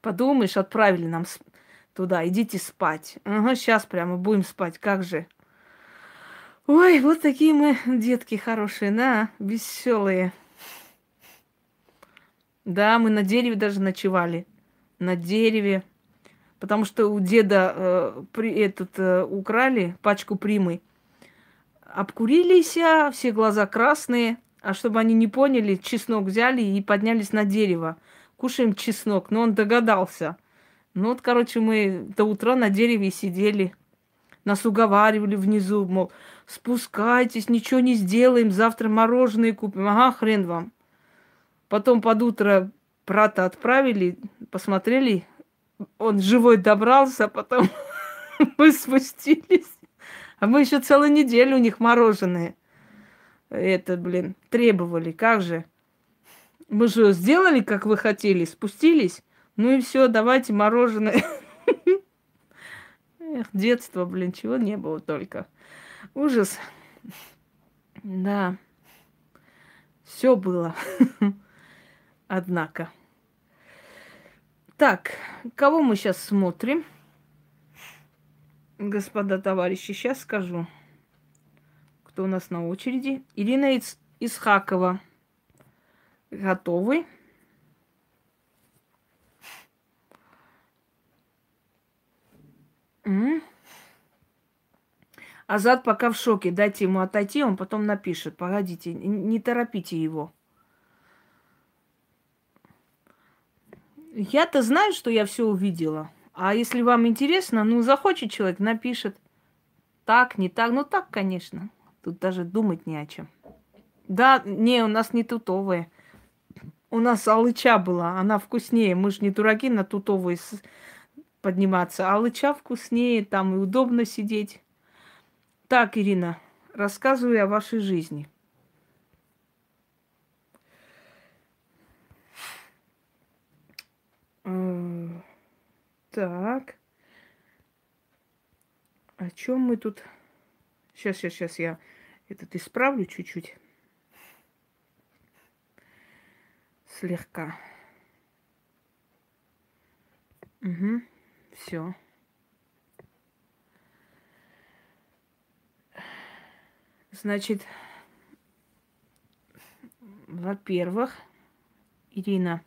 Подумаешь, отправили нам туда, идите спать. Ага, сейчас прямо будем спать, как же. Ой, вот такие мы детки хорошие, да, веселые. Да, мы на дереве даже ночевали. На дереве потому что у деда э, при, этот, э, украли пачку примы. Обкурились, а все глаза красные, а чтобы они не поняли, чеснок взяли и поднялись на дерево. Кушаем чеснок, но он догадался. Ну вот, короче, мы до утра на дереве сидели. Нас уговаривали внизу, мол, спускайтесь, ничего не сделаем, завтра мороженое купим. Ага, хрен вам. Потом под утро брата отправили, посмотрели, он живой добрался, а потом [LAUGHS] мы спустились. А мы еще целую неделю у них мороженое. Это, блин, требовали. Как же? Мы же сделали, как вы хотели, спустились. Ну и все, давайте мороженое. [LAUGHS] Эх, детство, блин, чего не было только. Ужас. Да. Все было. [LAUGHS] Однако. Так, кого мы сейчас смотрим? Господа товарищи, сейчас скажу, кто у нас на очереди. Ирина Иц... Исхакова. Готовы? М? Азат пока в шоке. Дайте ему отойти, он потом напишет. Погодите, не торопите его. Я-то знаю, что я все увидела. А если вам интересно, ну, захочет человек, напишет. Так, не так. Ну, так, конечно. Тут даже думать не о чем. Да, не, у нас не тутовые. У нас алыча была, она вкуснее. Мы же не дураки на тутовые подниматься. Алыча вкуснее, там и удобно сидеть. Так, Ирина, рассказывай о вашей жизни. Так. О чем мы тут? Сейчас, сейчас, сейчас я этот исправлю чуть-чуть. Слегка. Угу. Все. Значит, во-первых, Ирина,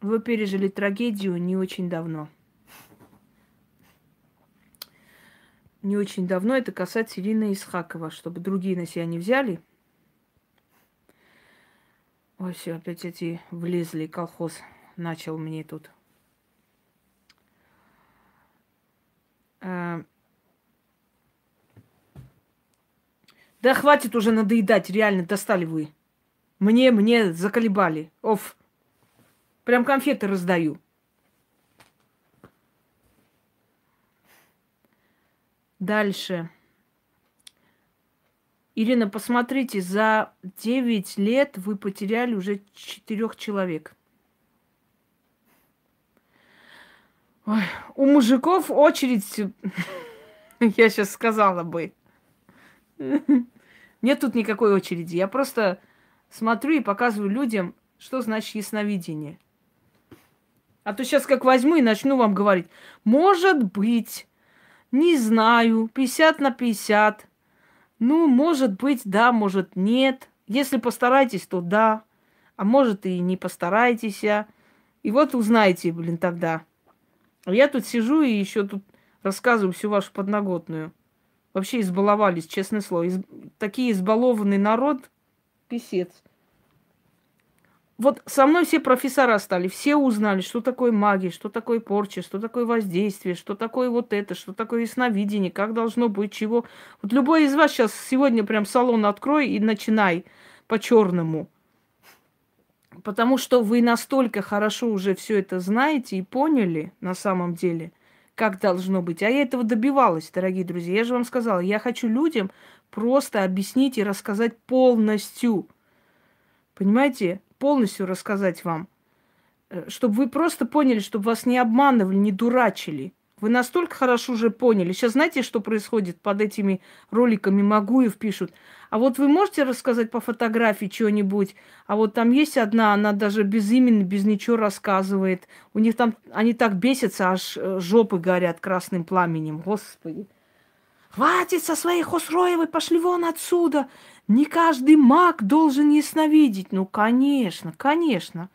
вы пережили трагедию не очень давно. Не очень давно это касается Ирины Исхакова, чтобы другие на себя не взяли. Ой, все, опять эти влезли, колхоз начал мне тут. Да хватит уже надоедать, реально, достали вы. Мне, мне заколебали. Оф. Прям конфеты раздаю. Дальше. Ирина, посмотрите, за 9 лет вы потеряли уже четырех человек. Ой, у мужиков очередь, [LAUGHS] я сейчас сказала бы. [LAUGHS] Нет тут никакой очереди. Я просто смотрю и показываю людям, что значит ясновидение. А то сейчас как возьму и начну вам говорить. Может быть, не знаю, 50 на 50. Ну, может быть, да, может, нет. Если постарайтесь, то да. А может, и не постарайтесь. А. И вот узнаете, блин, тогда. Я тут сижу и еще тут рассказываю всю вашу подноготную. Вообще избаловались, честное слово. Из... Такие избалованный народ, писец. Вот со мной все профессора стали, все узнали, что такое магия, что такое порча, что такое воздействие, что такое вот это, что такое ясновидение, как должно быть, чего. Вот любой из вас сейчас сегодня прям салон открой и начинай по-черному. Потому что вы настолько хорошо уже все это знаете и поняли на самом деле, как должно быть. А я этого добивалась, дорогие друзья. Я же вам сказала, я хочу людям просто объяснить и рассказать полностью. Понимаете? полностью рассказать вам, э, чтобы вы просто поняли, чтобы вас не обманывали, не дурачили. Вы настолько хорошо уже поняли. Сейчас знаете, что происходит под этими роликами Магуев пишут? А вот вы можете рассказать по фотографии что-нибудь? А вот там есть одна, она даже без имени, без ничего рассказывает. У них там, они так бесятся, аж э, жопы горят красным пламенем. Господи. Хватит со своей Хосроевой, пошли вон отсюда. Не каждый маг должен ясновидеть. Ну, конечно, конечно.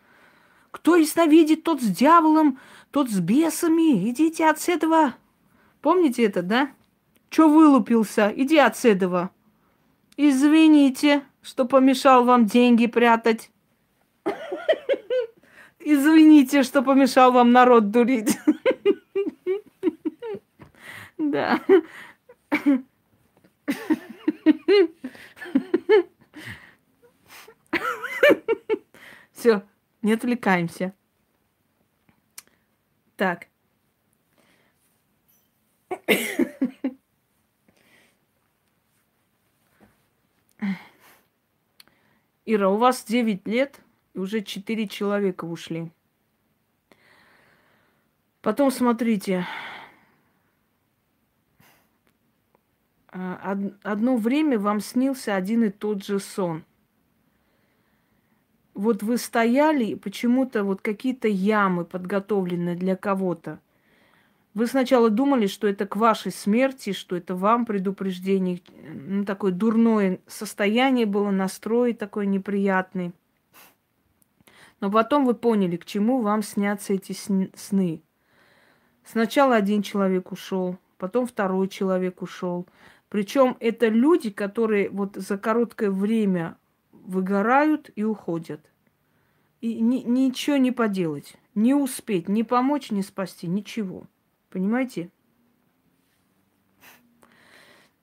Кто ясновидит, тот с дьяволом, тот с бесами. Идите от этого. Помните это, да? Чё вылупился? Иди от этого. Извините, что помешал вам деньги прятать. Извините, что помешал вам народ дурить. Да. Все, не отвлекаемся. Так. Ира, у вас 9 лет, и уже 4 человека ушли. Потом смотрите. А, одно время вам снился один и тот же сон. Вот вы стояли, почему-то вот какие-то ямы подготовлены для кого-то. Вы сначала думали, что это к вашей смерти, что это вам предупреждение. Ну, такое дурное состояние было, настрой такой неприятный. Но потом вы поняли, к чему вам снятся эти сны. Сначала один человек ушел, потом второй человек ушел. Причем это люди, которые вот за короткое время выгорают и уходят. И ни, ничего не поделать, не успеть, не помочь, не спасти, ничего. Понимаете?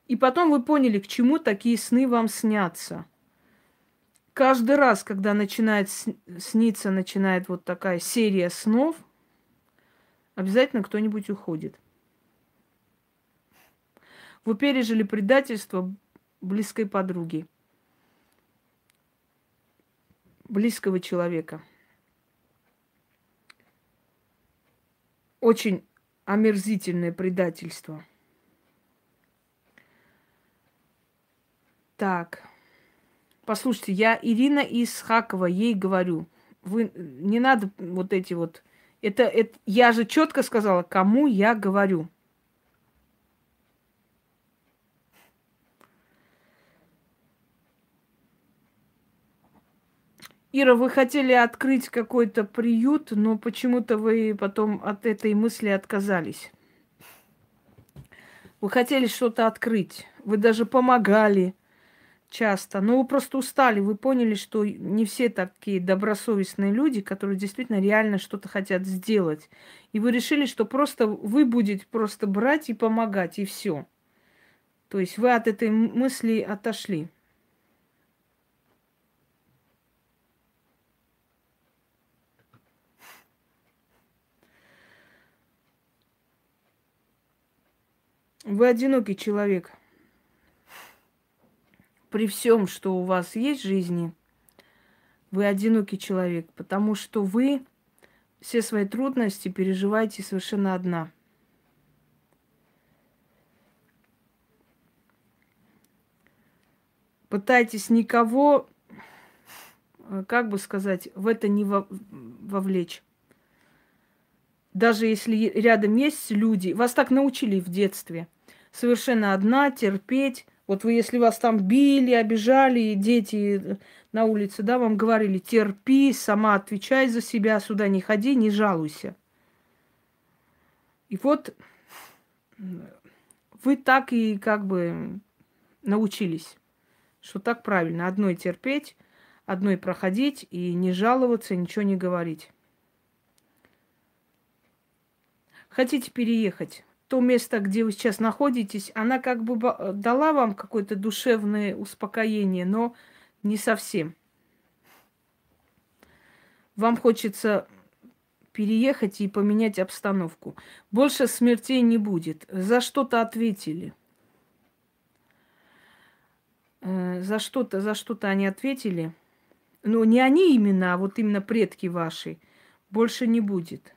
И потом вы поняли, к чему такие сны вам снятся. Каждый раз, когда начинает сниться, начинает вот такая серия снов, обязательно кто-нибудь уходит. Вы пережили предательство близкой подруги, близкого человека. Очень омерзительное предательство. Так. Послушайте, я Ирина из Хакова, ей говорю, вы не надо вот эти вот... Это, это я же четко сказала, кому я говорю. Ира, вы хотели открыть какой-то приют, но почему-то вы потом от этой мысли отказались. Вы хотели что-то открыть. Вы даже помогали часто. Но вы просто устали. Вы поняли, что не все такие добросовестные люди, которые действительно реально что-то хотят сделать. И вы решили, что просто вы будете просто брать и помогать, и все. То есть вы от этой мысли отошли. Вы одинокий человек. При всем, что у вас есть в жизни, вы одинокий человек, потому что вы все свои трудности переживаете совершенно одна. Пытайтесь никого, как бы сказать, в это не вовлечь. Даже если рядом есть люди, вас так научили в детстве – совершенно одна, терпеть. Вот вы, если вас там били, обижали, дети на улице, да, вам говорили, терпи, сама отвечай за себя, сюда не ходи, не жалуйся. И вот вы так и как бы научились, что так правильно. Одной терпеть, одной проходить и не жаловаться, ничего не говорить. Хотите переехать? То место, где вы сейчас находитесь, она как бы дала вам какое-то душевное успокоение, но не совсем. Вам хочется переехать и поменять обстановку. Больше смертей не будет. За что-то ответили. Э, за что-то, за что-то они ответили. Но не они именно, а вот именно предки ваши. Больше не будет.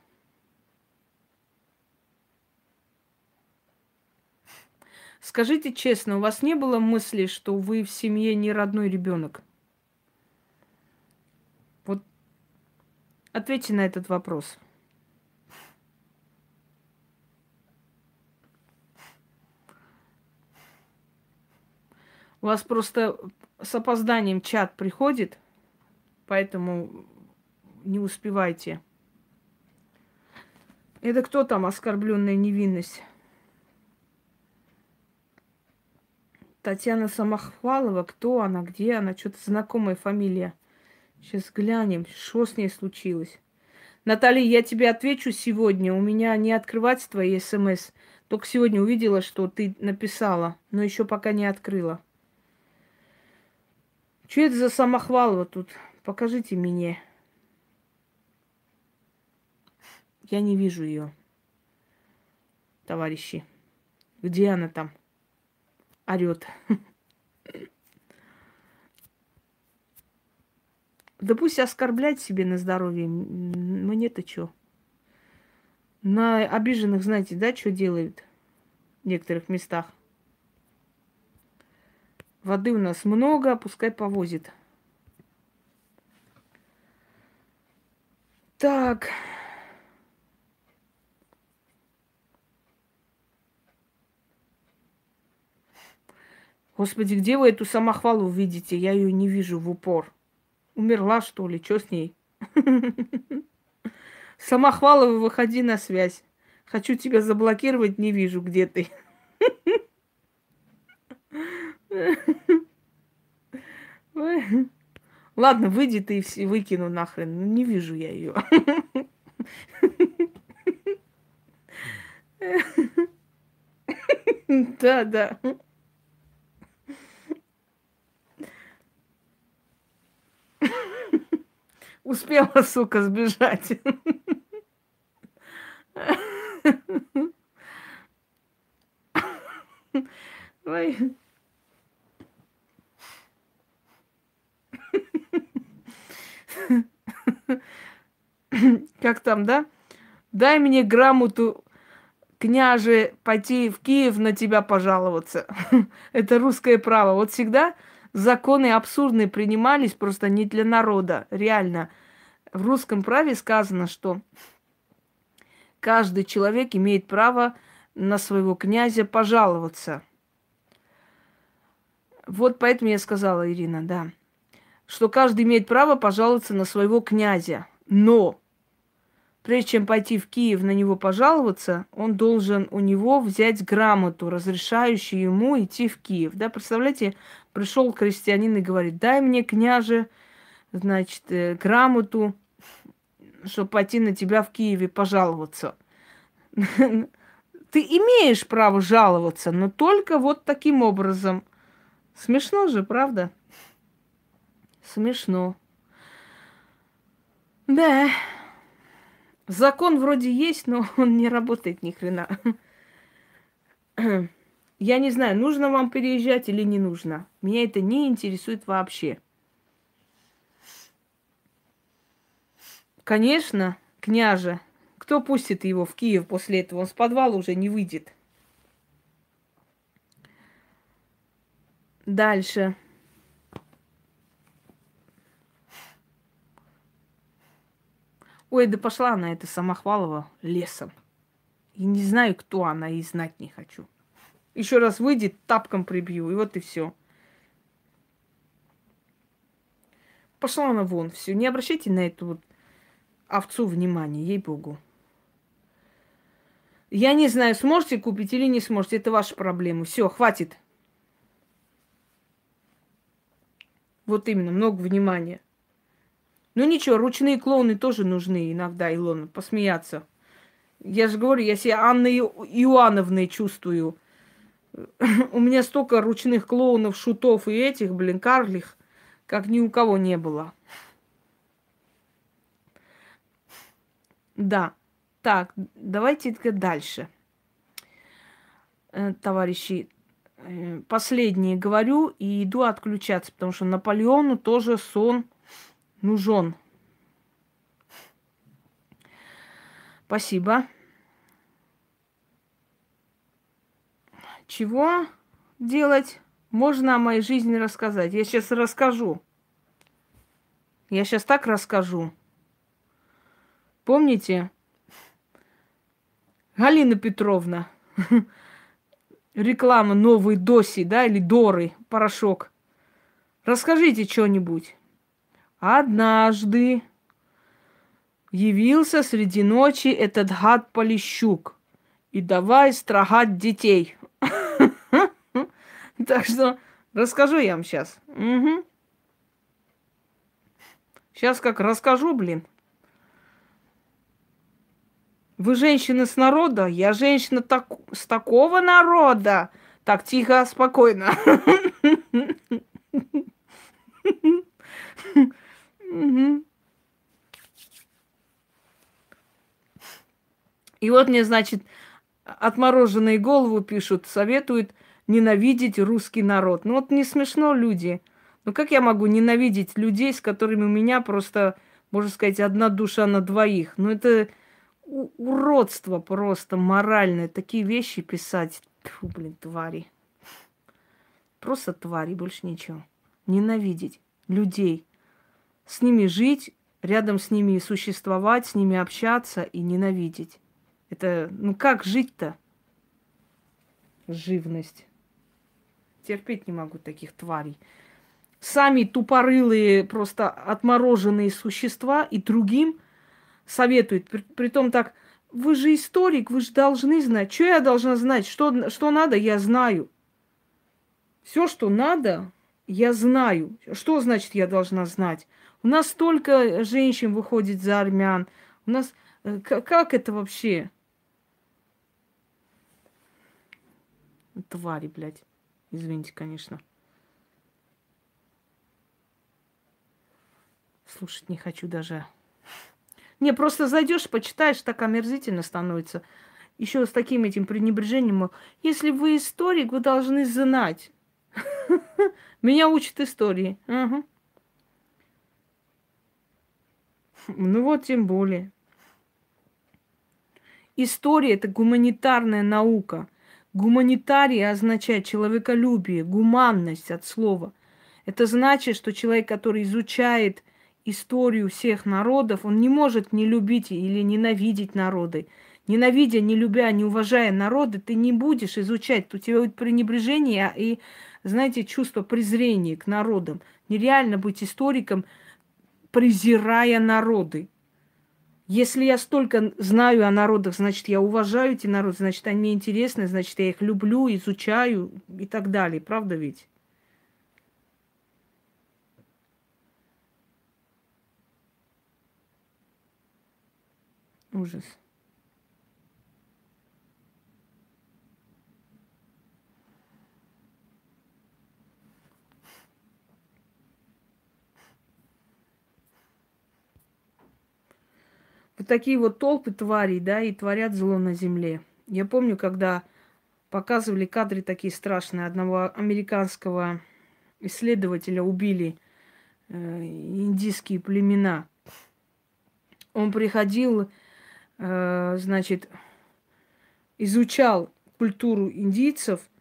Скажите честно, у вас не было мысли, что вы в семье не родной ребенок? Вот ответьте на этот вопрос. У вас просто с опозданием чат приходит, поэтому не успевайте. Это кто там оскорбленная невинность? Татьяна Самохвалова. Кто она? Где она? Что-то знакомая фамилия. Сейчас глянем, что с ней случилось. Наталья, я тебе отвечу сегодня. У меня не открывать твои смс. Только сегодня увидела, что ты написала, но еще пока не открыла. Что это за Самохвалова тут? Покажите мне. Я не вижу ее, товарищи. Где она там? Орет. Да пусть оскорблять себе на здоровье. Мне-то что? На обиженных, знаете, да, что делают в некоторых местах? Воды у нас много, пускай повозит. Так. Господи, где вы эту самохвалу видите? Я ее не вижу в упор. Умерла, что ли? Что с ней? [LAUGHS] Самохвалова, выходи на связь. Хочу тебя заблокировать, не вижу, где ты. [LAUGHS] Ладно, выйди ты и выкину нахрен. Ну, не вижу я ее. [LAUGHS] Да, да. Успела, сука, сбежать. Ой. Как там, да? Дай мне грамоту, княже, пойти в Киев на тебя пожаловаться. Это русское право. Вот всегда законы абсурдные принимались просто не для народа. Реально. В русском праве сказано, что каждый человек имеет право на своего князя пожаловаться. Вот поэтому я сказала, Ирина, да, что каждый имеет право пожаловаться на своего князя. Но прежде чем пойти в Киев на него пожаловаться, он должен у него взять грамоту, разрешающую ему идти в Киев. Да, представляете, пришел крестьянин и говорит, дай мне, княже, значит, э, грамоту, чтобы пойти на тебя в Киеве пожаловаться. [LAUGHS] Ты имеешь право жаловаться, но только вот таким образом. Смешно же, правда? Смешно. Да. Закон вроде есть, но [LAUGHS] он не работает ни хрена. [CLEARS THROAT] Я не знаю, нужно вам переезжать или не нужно. Меня это не интересует вообще. Конечно, княже. Кто пустит его в Киев после этого? Он с подвала уже не выйдет. Дальше. Ой, да пошла она, это Самохвалова, лесом. И не знаю, кто она, и знать не хочу. Еще раз выйдет, тапком прибью, и вот и все. Пошла она вон, все. Не обращайте на эту вот овцу внимание, ей-богу. Я не знаю, сможете купить или не сможете, это ваша проблема. Все, хватит. Вот именно, много внимания. Ну ничего, ручные клоуны тоже нужны иногда, Илона, посмеяться. Я же говорю, я себя Анной Иоанновной чувствую. [LAUGHS] У меня столько ручных клоунов, шутов и этих, блин, карлих, как ни у кого не было. Да. Так, давайте дальше. Э, товарищи, э, последнее говорю и иду отключаться, потому что Наполеону тоже сон нужен. Спасибо. Чего делать? Можно о моей жизни рассказать. Я сейчас расскажу. Я сейчас так расскажу. Помните? Галина Петровна. [LAUGHS] Реклама новой Доси, да, или Доры, порошок. Расскажите что-нибудь. Однажды явился среди ночи этот гад Полищук и давай строгать детей. [LAUGHS] Так что расскажу я вам сейчас. Сейчас как расскажу, блин. Вы женщина с народа, я женщина так, с такого народа. Так, тихо, спокойно. [LAUGHS] И вот мне, значит, отмороженные голову пишут, советуют ненавидеть русский народ. Ну вот не смешно люди. Ну как я могу ненавидеть людей, с которыми у меня просто, можно сказать, одна душа на двоих? Ну это уродство просто моральное. Такие вещи писать. Фу, блин, твари. Просто твари, больше ничего. Ненавидеть людей. С ними жить, рядом с ними существовать, с ними общаться и ненавидеть. Это, ну как жить-то? Живность. Терпеть не могу таких тварей. Сами тупорылые, просто отмороженные существа и другим советуют. При, притом так, вы же историк, вы же должны знать. Что я должна знать? Что, что надо, я знаю. Все, что надо, я знаю. Что значит я должна знать? У нас столько женщин выходит за армян. У нас... Э, как это вообще? Твари, блядь. Извините, конечно. Слушать не хочу даже. Не, просто зайдешь, почитаешь, так омерзительно становится. Еще с таким этим пренебрежением. Если вы историк, вы должны знать. [LAUGHS] Меня учат истории. Ну вот тем более. История – это гуманитарная наука. Гуманитарий означает человеколюбие, гуманность от слова. Это значит, что человек, который изучает историю всех народов, он не может не любить или ненавидеть народы. Ненавидя, не любя, не уважая народы, ты не будешь изучать. У тебя будет пренебрежение и, знаете, чувство презрения к народам. Нереально быть историком, презирая народы. Если я столько знаю о народах, значит, я уважаю эти народы, значит, они мне интересны, значит, я их люблю, изучаю и так далее. Правда ведь? Ужас. Вот такие вот толпы тварей, да, и творят зло на земле. Я помню, когда показывали кадры такие страшные. Одного американского исследователя убили э, индийские племена. Он приходил, э, значит, изучал культуру индийцев –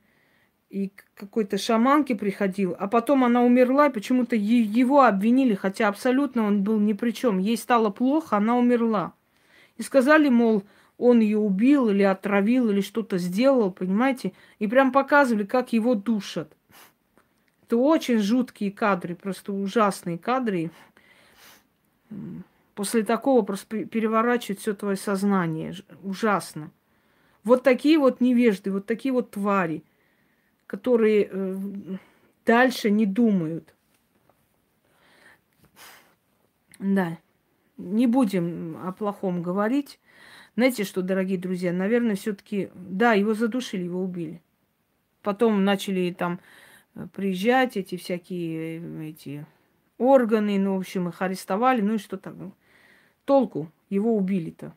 и какой-то шаманке приходил, а потом она умерла, и почему-то его обвинили, хотя абсолютно он был ни при чем. Ей стало плохо, она умерла. И сказали, мол, он ее убил или отравил, или что-то сделал, понимаете? И прям показывали, как его душат. Это очень жуткие кадры, просто ужасные кадры. После такого просто переворачивает все твое сознание. Ужасно. Вот такие вот невежды, вот такие вот твари – которые э, дальше не думают. Да, не будем о плохом говорить. Знаете что, дорогие друзья, наверное, все-таки, да, его задушили, его убили. Потом начали там э, приезжать эти всякие э, эти органы, ну, в общем, их арестовали, ну и что так. Толку, его убили-то.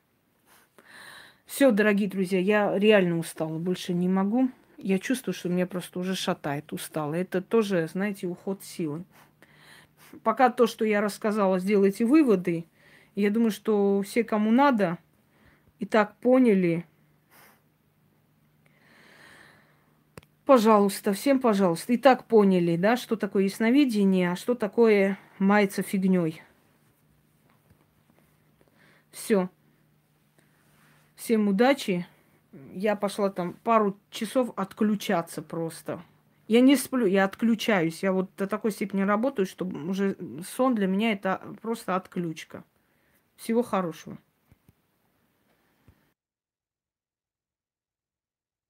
Все, дорогие друзья, я реально устала, больше не могу я чувствую, что меня просто уже шатает, устала. Это тоже, знаете, уход силы. Пока то, что я рассказала, сделайте выводы. Я думаю, что все, кому надо, и так поняли. Пожалуйста, всем пожалуйста. И так поняли, да, что такое ясновидение, а что такое мается фигней. Все. Всем удачи я пошла там пару часов отключаться просто. Я не сплю, я отключаюсь. Я вот до такой степени работаю, что уже сон для меня это просто отключка. Всего хорошего.